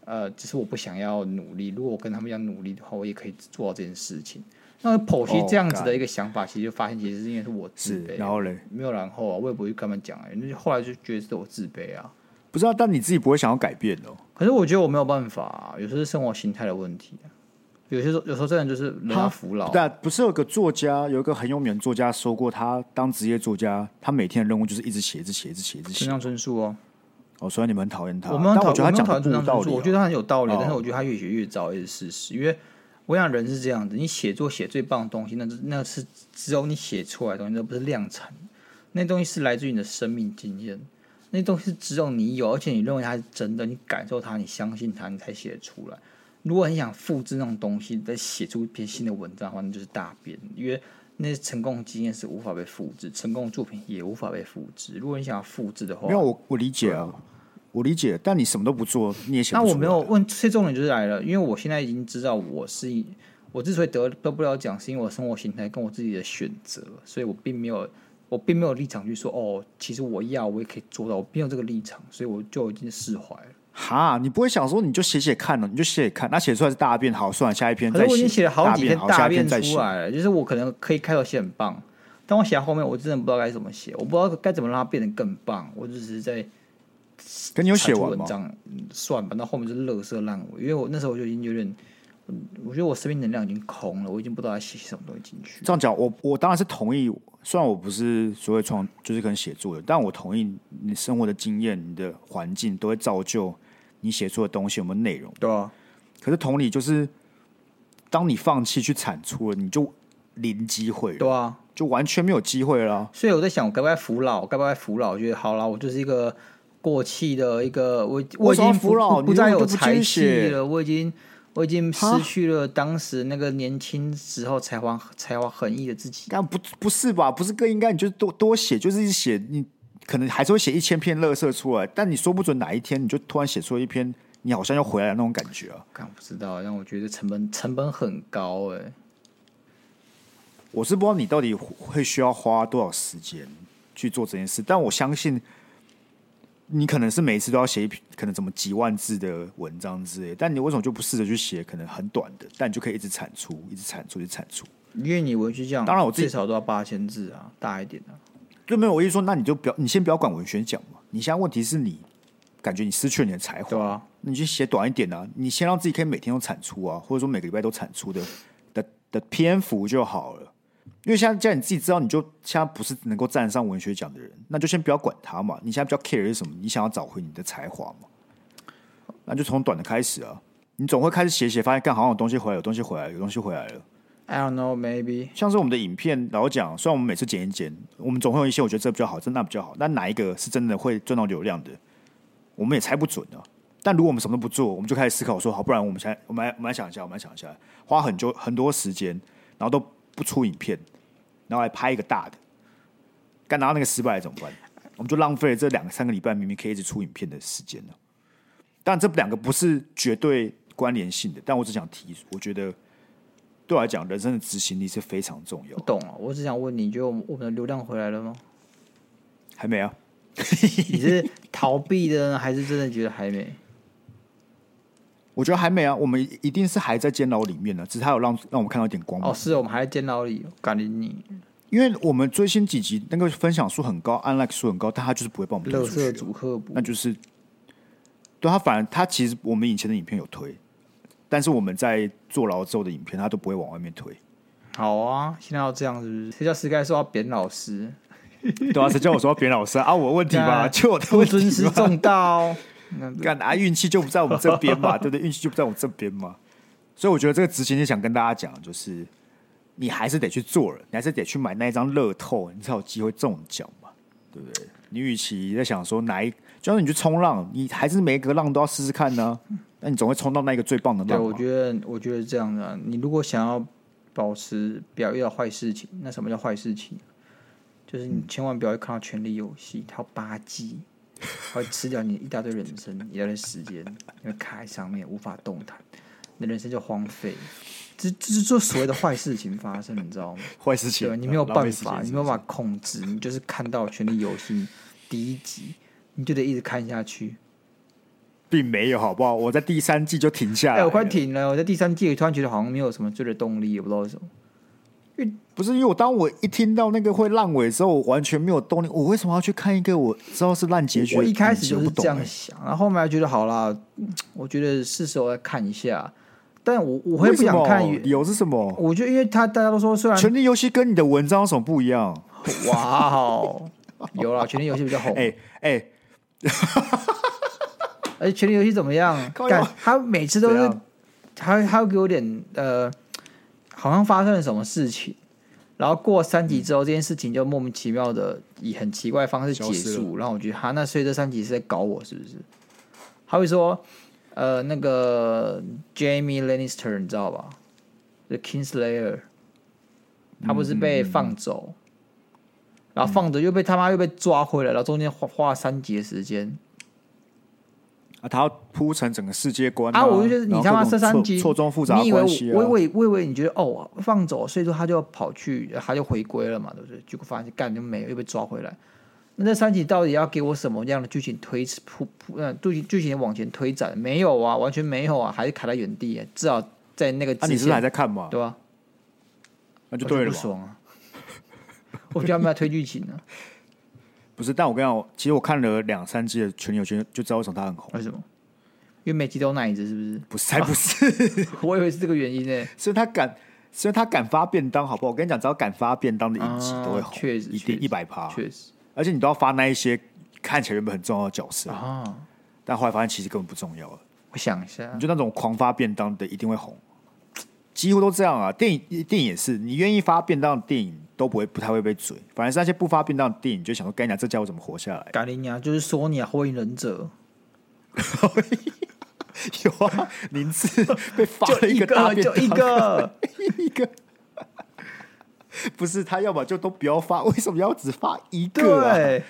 呃，只是我不想要努力。如果我跟他们一样努力的话，我也可以做到这件事情。那剖析这样子的一个想法，其实就发现其实是因为是我自卑。然后嘞，没有然后啊，我也不会跟他们讲哎、欸，那后来就觉得是我自卑啊。不知道，但你自己不会想要改变哦。可是我觉得我没有办法、啊，有时候是生活形态的问题、啊。有些时候，有时候真的就是人家服老。对，不是有个作家，有一个很有名的作家说过，他当职业作家，他每天的任务就是一直写，一直写，一直写，一直写。村上春树哦，哦，虽然你们很讨厌他，我们讨厌他讲的有道理、哦。我觉得他很有道理，哦、但是我觉得他越写越糟，也是事实。因为我想人是这样子，你写作写最棒的东西，那是那是只有你写出来的东西，那不是量产，那东西是来自于你的生命经验。那东西只有你有，而且你认为它是真的，你感受它，你相信它，你才写得出来。如果很想复制那种东西，再写出一篇新的文章的话，那就是大便。因为那些成功经验是无法被复制，成功的作品也无法被复制。如果你想要复制的话，没有我我理解啊，我理解。但你什么都不做，你也写不。那我没有问，最重点就是来了，因为我现在已经知道我是我之所以得得不了奖，是因为我生活形态跟我自己的选择，所以我并没有。我并没有立场去说哦，其实我要我也可以做到，我并没有这个立场，所以我就已经释怀了。哈，你不会想说你就写写看了，你就写写看，那写出来是大便，好，算了，下一篇再写。可是我已经写了好几篇大便出来了，就是我可能可以开头写很棒，但我写到后面，我真的不知道该怎么写，我不知道该怎么让它变得更棒，我就只是在跟你有写完吗？算吧，那后面就是乐色烂尾，因为我那时候我就已经有点。我觉得我生命能量已经空了，我已经不知道要写什么东西进去。这样讲，我我当然是同意。虽然我不是所谓创，就是可能写作的，但我同意你生活的经验、你的环境都会造就你写出的东西有没有内容。对啊。可是同理，就是当你放弃去产出了，你就零机会了。对啊，就完全没有机会了。所以我在想，我该不该服老？该不该服老？我觉得好了，我就是一个过气的一个，我我已经不再有才气了，我已经。我已经失去了当时那个年轻时候才华才华横溢的自己。但不不是吧？不是更应该？你就多多写，就是一写，你可能还是会写一千篇垃圾出来，但你说不准哪一天你就突然写出一篇，你好像又回来了那种感觉啊！刚不知道，让我觉得成本成本很高哎。我是不知道你到底会需要花多少时间去做这件事，但我相信。你可能是每一次都要写一篇，可能怎么几万字的文章之类，但你为什么就不试着去写可能很短的，但你就可以一直产出，一直产出，一直产出？因为你文学奖，当然我最少都要八千字啊，大一点的、啊。就没有我意思说，那你就不要，你先不要管文学奖嘛。你现在问题是你感觉你失去了你的才华，对啊，你就写短一点啊，你先让自己可以每天都产出啊，或者说每个礼拜都产出的的的篇幅就好了。因为现在既然你自己知道，你就现在不是能够站上文学奖的人，那就先不要管他嘛。你现在比较 care 是什么？你想要找回你的才华嘛？那就从短的开始啊。你总会开始写写，发现干好像有东西回来，有东西回来，有东西回来了。I don't know, maybe 像是我们的影片，老实讲，虽然我们每次剪一剪，我们总会有一些我觉得这比较好，这那比较好，但哪一个是真的会赚到流量的，我们也猜不准啊。但如果我们什么都不做，我们就开始思考说，好，不然我们现在我们来我们来想一下，我们来想一下，花很久很多时间，然后都不出影片，然后来拍一个大的，干拿到那个失败了怎么办？我们就浪费了这两三个礼拜明明可以一直出影片的时间了。但这两个不是绝对关联性的，但我只想提，我觉得。对我来讲，人生的执行力是非常重要。不懂啊，我只想问你，觉得我们的流量回来了吗？还没啊。你是逃避的呢，还是真的觉得还没？我觉得还没啊。我们一定是还在监牢里面呢，只是他有让让我们看到一点光芒。哦，是我们还在监牢里，赶紧你。因为我们最新几集那个分享数很高，按 like 数很高，但他就是不会帮我们推出去。主客那就是对他，反而他其实我们以前的影片有推。但是我们在坐牢之后的影片，他都不会往外面推。好啊，现在要这样是不是？谁叫 Sky 说要扁老师？对啊，谁叫我说要扁老师啊？我问题吧，就我的问题尊师重道。干啊，运气就不在我们这边嘛，对不对？运气就不在我们这边嘛。所以我觉得这个执行就想跟大家讲，就是你还是得去做人，你还是得去买那一张乐透，你才有机会中奖嘛，对不对？你与其在想说哪一，就算你去冲浪，你还是每一个浪都要试试看呢。那你总会冲到那个最棒的浪。对，我觉得，我觉得这样的。你如果想要保持不要遇到坏事情，那什么叫坏事情？就是你千万不要看到《权力游戏》，它有八季，它会吃掉你一大堆人生，一大堆时间，因为卡在上面无法动弹，你的人生就荒废。这这是做所谓的坏事情发生，你知道吗？坏事情，对，你没有办法，你没有办法控制，你就是看到《权力游戏》第一集，你就得一直看下去。并没有，好不好？我在第三季就停下来。哎，我快停了。我在第三季突然觉得好像没有什么追的动力，也不知道为什么。不是因为我当我一听到那个会烂尾的时候，我完全没有动力。我为什么要去看一个我知道是烂结局？我一开始就是这样想，然后后面觉得好啦，我觉得是时候来看一下。但我我会不想看，理由是什么？我觉得因为他大家都说，虽然《权力游戏》跟你的文章有什么不一样？哇哦，有了，《权力游戏》比较红。哎 哎。而且 《权力游戏》怎么样？干他每次都是，他他会给我点呃，好像发生了什么事情，然后过三集之后，这件事情就莫名其妙的以很奇怪的方式结束，然后我觉得哈，那所以这三集是在搞我是不是？他会说呃，那个 Jamie Lannister 你知道吧？The Kingslayer，他不是被放走，然后放着又被他妈又被抓回来，然后中间花花了三集的时间。啊，他要铺成整个世界观啊！啊我就觉得你他妈这三集错综复杂、啊，你以为我以为我以为你觉得哦放走，所以说他就要跑去，他就回归了嘛，对不对？结果发现干就没有，又被抓回来。那这三集到底要给我什么样的剧情推铺铺？嗯，剧情剧情往前推展没有啊？完全没有啊，还是卡在原地。至少在那个之前，啊、你是，是还在看吗？对吧？那就对了，不爽啊！我比较没有推剧情呢。不是，但我跟你讲，其实我看了两三季的《全力游戏》，就知道为什么他很红。为什么？因为每集都有奶子，是不是？不是，才不是。啊、我以为是这个原因呢。所以他敢，所以他敢发便当，好不好？我跟你讲，只要敢发便当的影集都会红，确实，一定一百趴，确实。而且你都要发那一些看起来原本很重要的角色啊，但后来发现其实根本不重要了。我想一下，你就那种狂发便当的一定会红，几乎都这样啊。电影电影也是，你愿意发便当的电影。都不会不太会被嘴，反而是那些不发便当的电影，就想说：“干你娘，这家伙怎么活下来？”干你娘，就是索尼啊，火影忍者 有啊，林志被发了一个大便当，就一个，一个，不是他，要么就都不要发，为什么要只发一个啊？对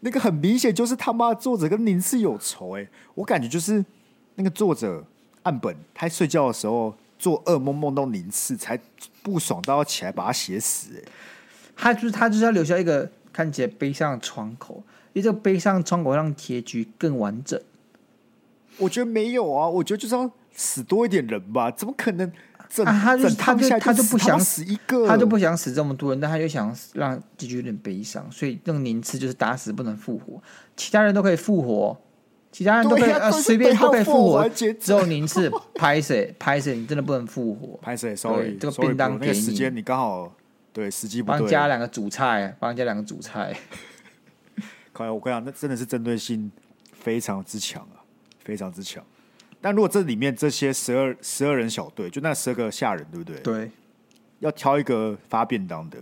那个很明显就是他妈作者跟林志有仇哎、欸，我感觉就是那个作者岸本，他睡觉的时候。做噩梦梦到宁次才不爽到要起来把他写死哎，他就是他就是要留下一个看起来悲伤的窗口，因为这个悲伤的窗口让结局更完整。我觉得没有啊，我觉得就是要死多一点人吧，怎么可能？啊，他就他就他就不想死一个，他就不想死这么多人，但他又想让结局有点悲伤，所以那个宁次就是打死不能复活，其他人都可以复活。其他人都可以呃随便都可以复活，只有您是拍谁 拍谁，你真的不能复活。拍谁？Sorry，这个便当给你。时间你刚好对，时机不对。帮加两个主菜，帮加两个主菜。靠！我跟你讲，那真的是针对性非常之强啊，非常之强。但如果这里面这些十二十二人小队，就那十二个下人，对不对？对。要挑一个发便当的。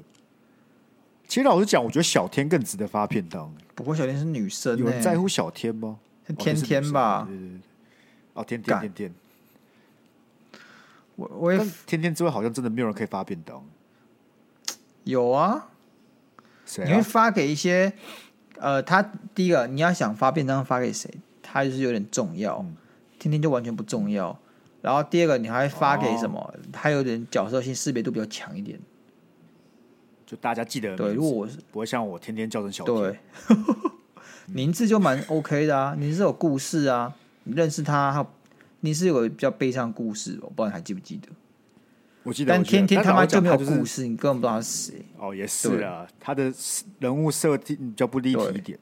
其实老实讲，我觉得小天更值得发便当。不过小天是女生，欸，有人在乎小天吗？天天吧。哦，天天天天。我我也天天之外，好像真的没有人可以发便当。有啊。谁啊？你会发给一些呃，他第一个你要想发便当发给谁，他就是有点重要。嗯、天天就完全不重要。然后第二个你还会发给什么？他、哦、有点角色性，识别度比较强一点。就大家记得对，如果我是不会像我天天叫成小天，对，名字就蛮 OK 的啊。你是有故事啊，你认识他，他你是有比较悲伤故事，我不知道你还记不记得？我记得，但天天他妈就没有故事，就是、你根本不知道他是谁。哦，也是啊，他的人物设定比较不立体一点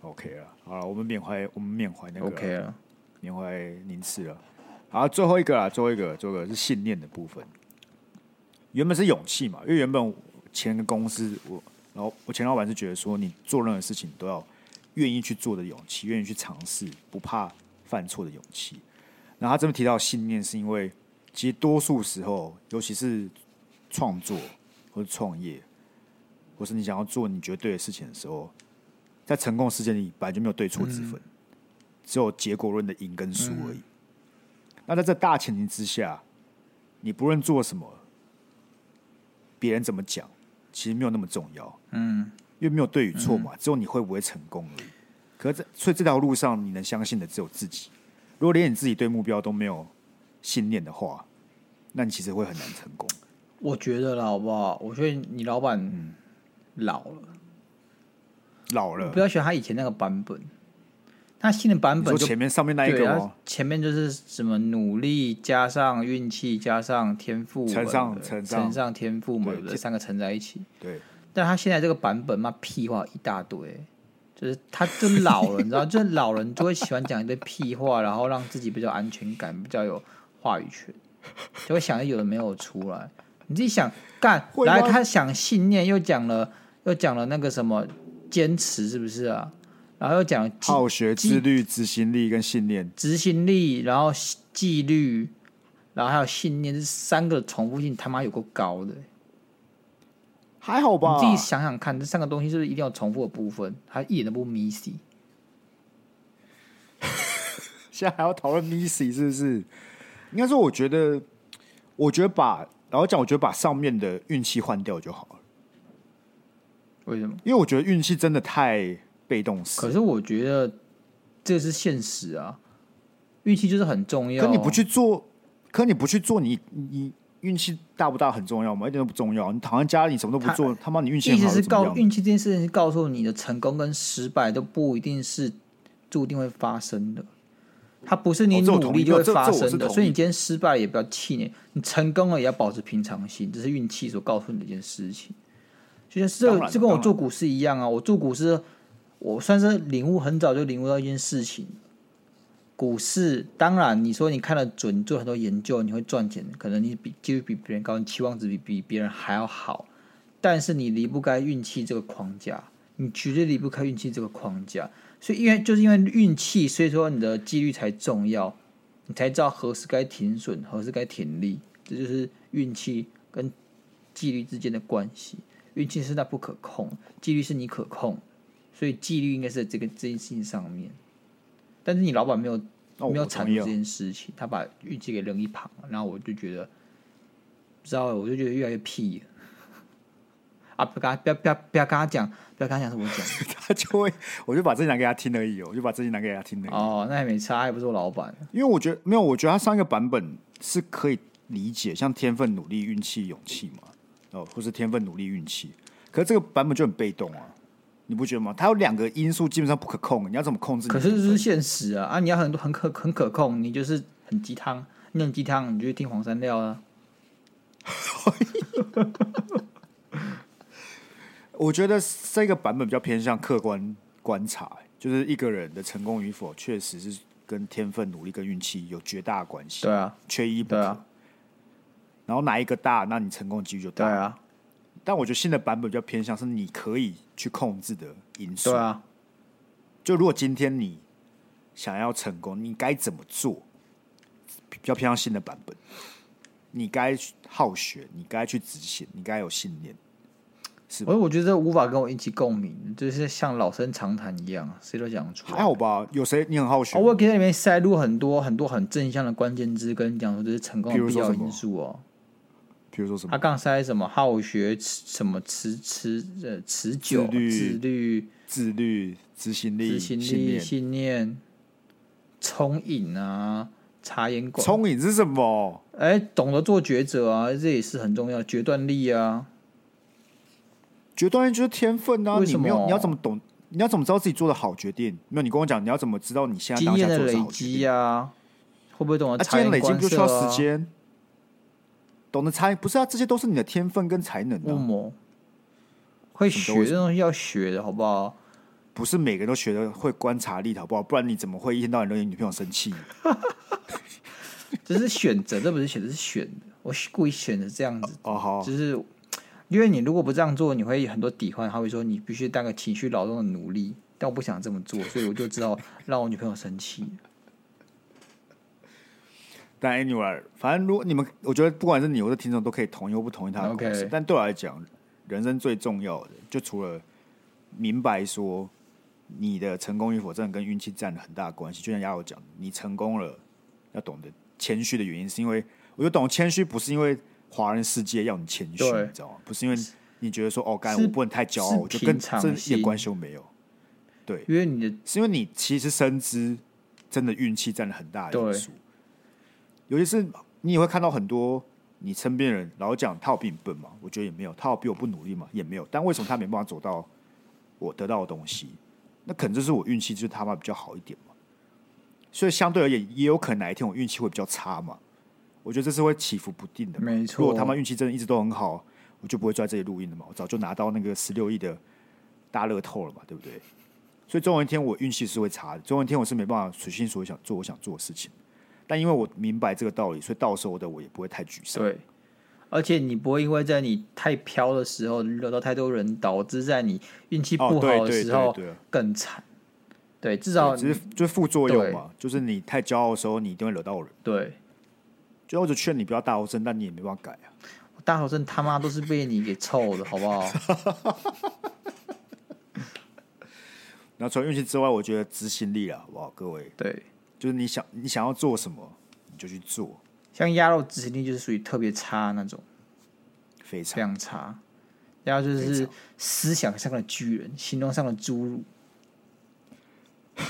OK 了，好了，我们缅怀我们缅怀那个 OK 了，缅怀宁次了。好，最后一个啊，最后一个，最后一个是信念的部分。原本是勇气嘛，因为原本前个公司我，然后我前老板是觉得说，你做任何事情都要愿意去做的勇气，愿意去尝试，不怕犯错的勇气。然后他这边提到信念，是因为其实多数时候，尤其是创作或者创业，或是你想要做你觉得对的事情的时候，在成功的世界里，本来就没有对错之分，嗯、只有结果论的赢跟输而已。嗯、那在这大前提之下，你不论做什么。别人怎么讲，其实没有那么重要。嗯，因为没有对与错嘛，只有你会不会成功而已。可是，所以这条路上，你能相信的只有自己。如果连你自己对目标都没有信念的话，那你其实会很难成功。我觉得啦，好不好？我觉得你老板老了，老了。我比较喜欢他以前那个版本。他新的版本就前面上面那一个前面就是什么努力加上运气加上天赋乘上乘上。乘上天赋嘛，这三个乘在一起。对，但他现在这个版本嘛，屁话一大堆，就是他就老了，你知道，就是老人就会喜欢讲一堆屁话，然后让自己比较安全感，比较有话语权，就会想有的没有出来。你自己想干，来他想信念，又讲了又讲了那个什么坚持，是不是啊？然后又讲好学、自律、执行力跟信念。执行力，然后纪律，然后还有信念，这三个重复性他妈有够高的。还好吧？你自己想想看，这三个东西是不是一定要重复的部分？他一点都不 missy。现在还要讨论 missy 是不是？应该说，我觉得，我觉得把，然后讲，我觉得把上面的运气换掉就好了。为什么？因为我觉得运气真的太。被动死，可是我觉得这是现实啊，运气就是很重要。可你不去做，可你不去做，你你运气大不大很重要吗？一点都不重要。你躺在家里，你什么都不做，他妈你运气好。是告运气这件事情是告诉你的成功跟失败都不一定是注定会发生的，它不是你努力就会发生的。所以你今天失败也不要气馁，你成功了也要保持平常心，这是运气所告诉你的一件事情。就像这这跟我做股市一样啊，我做股市。我算是领悟很早就领悟到一件事情，股市当然你说你看得准，做很多研究，你会赚钱，可能你比几率比别人高，你期望值比比别人还要好，但是你离不开运气这个框架，你绝对离不开运气这个框架。所以因为就是因为运气，所以说你的纪律才重要，你才知道何时该停损，何时该停利，这就是运气跟纪律之间的关系。运气是那不可控，纪律是你可控。所以纪律应该是在这个这件事情上面，但是你老板没有、哦、没有阐述这件事情，他把运气给扔一旁，然后我就觉得，不知道，我就觉得越来越屁了 啊！不跟他不要不要不要跟他讲，不要跟他讲是我讲，他就会，我就把这些拿给他听而已，我就把这些拿给他听而已。哦，那也没差，也不是我老板。因为我觉得没有，我觉得他上一个版本是可以理解，像天分、努力、运气、勇气嘛，哦，或是天分、努力、运气，可是这个版本就很被动啊。你不觉得吗？它有两个因素基本上不可控，你要怎么控制？可是这是现实啊！啊，你要很多很可很可控，你就是很鸡汤，你很鸡汤，你就听黄山料啊。我觉得这个版本比较偏向客观观察，就是一个人的成功与否，确实是跟天分、努力跟运气有绝大的关系。对啊，缺一不可。啊、然后哪一个大，那你成功几率就大。对啊，但我觉得新的版本比较偏向是你可以去控制的因素。对啊，就如果今天你想要成功，你该怎么做？比较偏向新的版本，你该好学，你该去执行，你该有信念。是，我我觉得这无法跟我引起共鸣，就是像老生常谈一样，谁都讲得出来。还好吧？有谁你很好学？我给在里面塞入很多很多很正向的关键字，跟你讲说这是成功的必要因素哦。比如说什么？他刚塞什么好学，什么持持呃持久、自律、自律、执行力、执行力、信念、聪颖啊，察言观。聪颖是什么？哎，懂得做抉择啊，这也是很重要，决断力啊。决断力就是天分啊！你没有，你要怎么懂？你要怎么知道自己做的好决定？没有，你跟我讲，你要怎么知道你现在当下做的好决定呀、啊？会不会懂得？啊，经验累积就需要时间。懂得猜不是啊？这些都是你的天分跟才能啊。嗯、会学这东西要学的好不好？不是每个人都学的会观察力好不好？不然你怎么会一天到晚惹你女朋友生气？这是选择，这不是选择，是选的。我故意选的这样子哦，好，就是。因为你如果不这样做，你会很多抵换，他会说你必须当个情绪劳动的奴隶。但我不想这么做，所以我就知道让我女朋友生气。但 anyway，反正如果你们，我觉得不管是你或者听众都可以同意或不同意他的故事。Okay. 但对我来讲，人生最重要的，就除了明白说你的成功与否，真的跟运气占了很大的关系。就像亚友讲，你成功了，要懂得谦虚的原因，是因为我就懂谦虚不是因为。华人世界要你谦虚，你知道吗？不是因为你觉得说哦，干我不能太骄傲，我就跟这一点关系都没有。对，因为你的是因为你其实深知真的运气占了很大的因素。尤其是你也会看到很多你身边人老讲他有比你笨嘛，我觉得也没有，他有比我不努力嘛，也没有。但为什么他没办法走到我得到的东西？那可能就是我运气就是他妈比较好一点嘛。所以相对而言，也有可能哪一天我运气会比较差嘛。我觉得这是会起伏不定的，没错。如果他妈运气真的一直都很好，我就不会在这里录音了嘛。我早就拿到那个十六亿的大乐透了嘛，对不对？所以总有一天我运气是会差的，总有一天我是没办法随心所想做我想做的事情。但因为我明白这个道理，所以到时候的我也不会太沮丧。对，而且你不会因为在你太飘的时候惹到太多人，导致在你运气不好的时候更惨。对，至少只是就是副作用嘛，就是你太骄傲的时候，你一定会惹到人。对。就我就劝你不要大头症，但你也没办法改啊。大头症他妈都是被你给臭的，好不好？然后除了运气之外，我觉得执行力了，好不好？各位，对，就是你想你想要做什么，你就去做。像鸭肉执行力就是属于特别差那种，非常非常差。然后就是思想上的巨人，行动上的侏儒。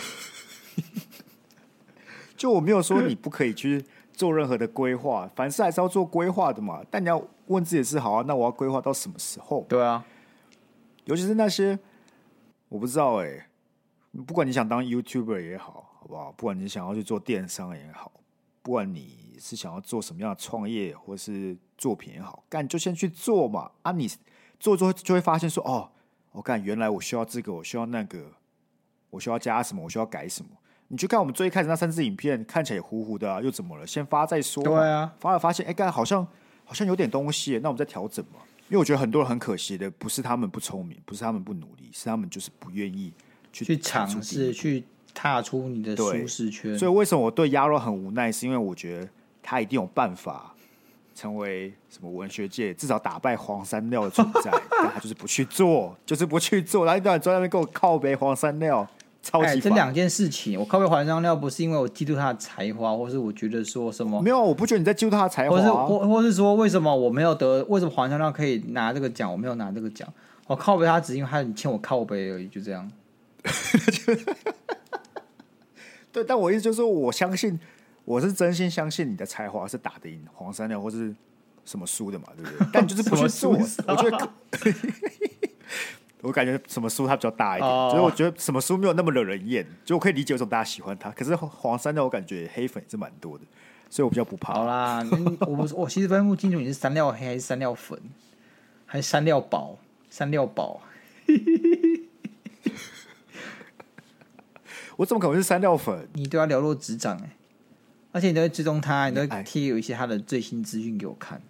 就我没有说你不可以去。做任何的规划，凡事还是要做规划的嘛。但你要问自己是好啊，那我要规划到什么时候？对啊，尤其是那些我不知道哎、欸，不管你想当 YouTuber 也好，好不好？不管你想要去做电商也好，不管你是想要做什么样的创业或是作品也好，干就先去做嘛。啊，你做做就会发现说，哦，我干原来我需要这个，我需要那个，我需要加什么，我需要改什么。你去看我们最开始那三支影片，看起来也糊糊的啊，又怎么了？先发再说。对啊，发了发现，哎，刚才好像好像有点东西，那我们再调整嘛。因为我觉得很多人很可惜的，不是他们不聪明，不是他们不努力，是他们就是不愿意去去尝试去踏出你的舒适圈。所以为什么我对鸭肉很无奈？是因为我觉得他一定有办法成为什么文学界至少打败黄山料的存在，但他就是不去做，就是不去做，然后一直在那边给我靠背黄山料。哎、欸，这两件事情，我靠背黄山料不是因为我嫉妒他的才华，或是我觉得说什么？没有，我不觉得你在嫉妒他的才华，或是或或是说为什么我没有得？为什么黄山料可以拿这个奖，我没有拿这个奖？我靠背他只因为他很欠我靠背而已，就这样。对，但我意思就是说，我相信，我是真心相信你的才华是打得赢黄山料或是什么书的嘛，对不对？但就是不去做，我觉得。我感觉什么书它比较大一点，所、oh. 以我觉得什么书没有那么惹人厌，就我可以理解为什么大家喜欢它。可是黄山料我感觉黑粉也是蛮多的，所以我比较不怕。好啦，我我其实分不清楚你是山料黑还是山料粉，还是山料宝？山料宝？我怎么可能是山料粉？你对他了若指掌哎，而且你都会追踪他，你都会贴有一些他的最新资讯给我看。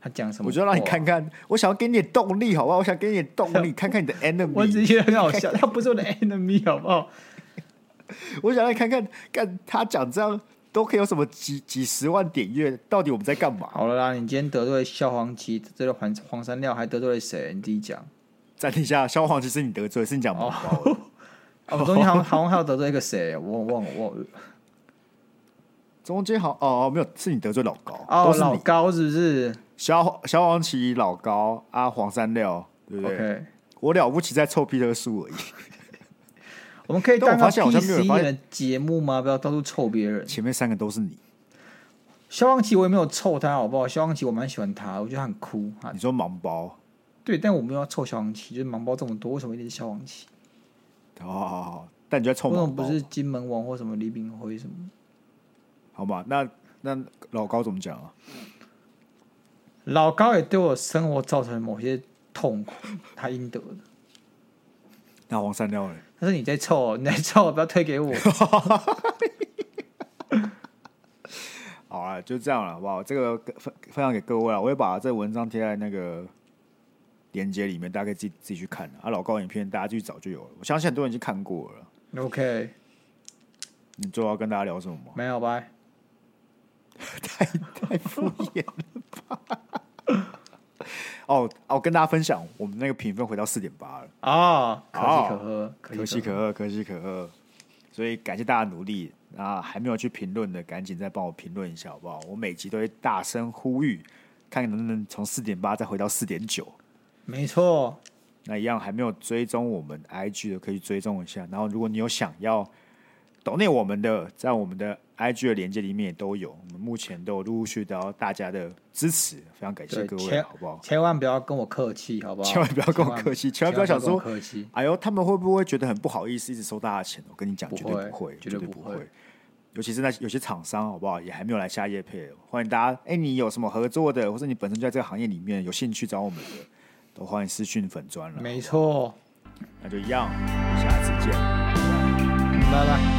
他讲什么？我就让你看看，我想要给你点动力，好不好？我想给你点动力，看看你的 enemy。我只是觉得很好笑，他不是我的 enemy，好不好？我想让你看看，看他讲这样都可以有什么几几十万点阅，到底我们在干嘛？好了啦，你今天得罪萧煌奇，得罪了黄黄山料，还得罪了谁？你自己讲。暂停一下，萧煌奇是你得罪，是你讲毛包。哦，我中间好像好像还有得罪一个谁？我忘了忘了。中间好哦，没有，是你得罪老高哦，老高是不是？萧萧煌奇、老高啊，黄三料，对不对？Okay. 我了不起在臭皮特树而已。我们可以当个 PC 的节目吗？不要到处臭别人。前面三个都是你。萧煌奇我也没有臭他，好不好？萧煌奇我蛮喜欢他，我觉得他很酷。你说盲包？对，但我没有要臭萧煌奇，就是盲包这么多，为什么一定是萧煌奇？哦，但你觉得臭盲包？为什么不是金门王或什么李炳辉什么？好吧，那那老高怎么讲啊？老高也对我生活造成某些痛苦，他应得的。那黄山料呢？他说你在臭，你在臭，不要推给我。好啊，就这样了，好不好？这个分分享给各位啊，我会把这个文章贴在那个链接里面，大家可以自己自己去看啊。老高影片大家去找就有了，我相信很多人已经看过了。OK，你最后要跟大家聊什么吗？没有吧。太太敷衍了吧！哦哦，跟大家分享，我们那个评分回到四点八了啊！可喜可贺，可喜可贺，可喜可贺。所以感谢大家努力啊！还没有去评论的，赶紧再帮我评论一下好不好？我每集都会大声呼吁，看能不能从四点八再回到四点九。没错，那一样还没有追踪我们 IG 的，可以追踪一下。然后，如果你有想要。抖内我们的，在我们的 IG 的连接里面也都有，我们目前都有陆陆续续得到大家的支持，非常感谢各位，好不好？千万不要跟我客气，好不好？千万不要跟我客气，千万不要想说客气。哎呦，他们会不会觉得很不好意思，一直收大家钱？我跟你讲，绝对不会，绝对不会。尤其是那有些厂商，好不好？也还没有来下业配，欢迎大家。哎，你有什么合作的，或者你本身就在这个行业里面有兴趣找我们的，都欢迎私讯粉砖了。没错，那就一样，下次见，拜拜。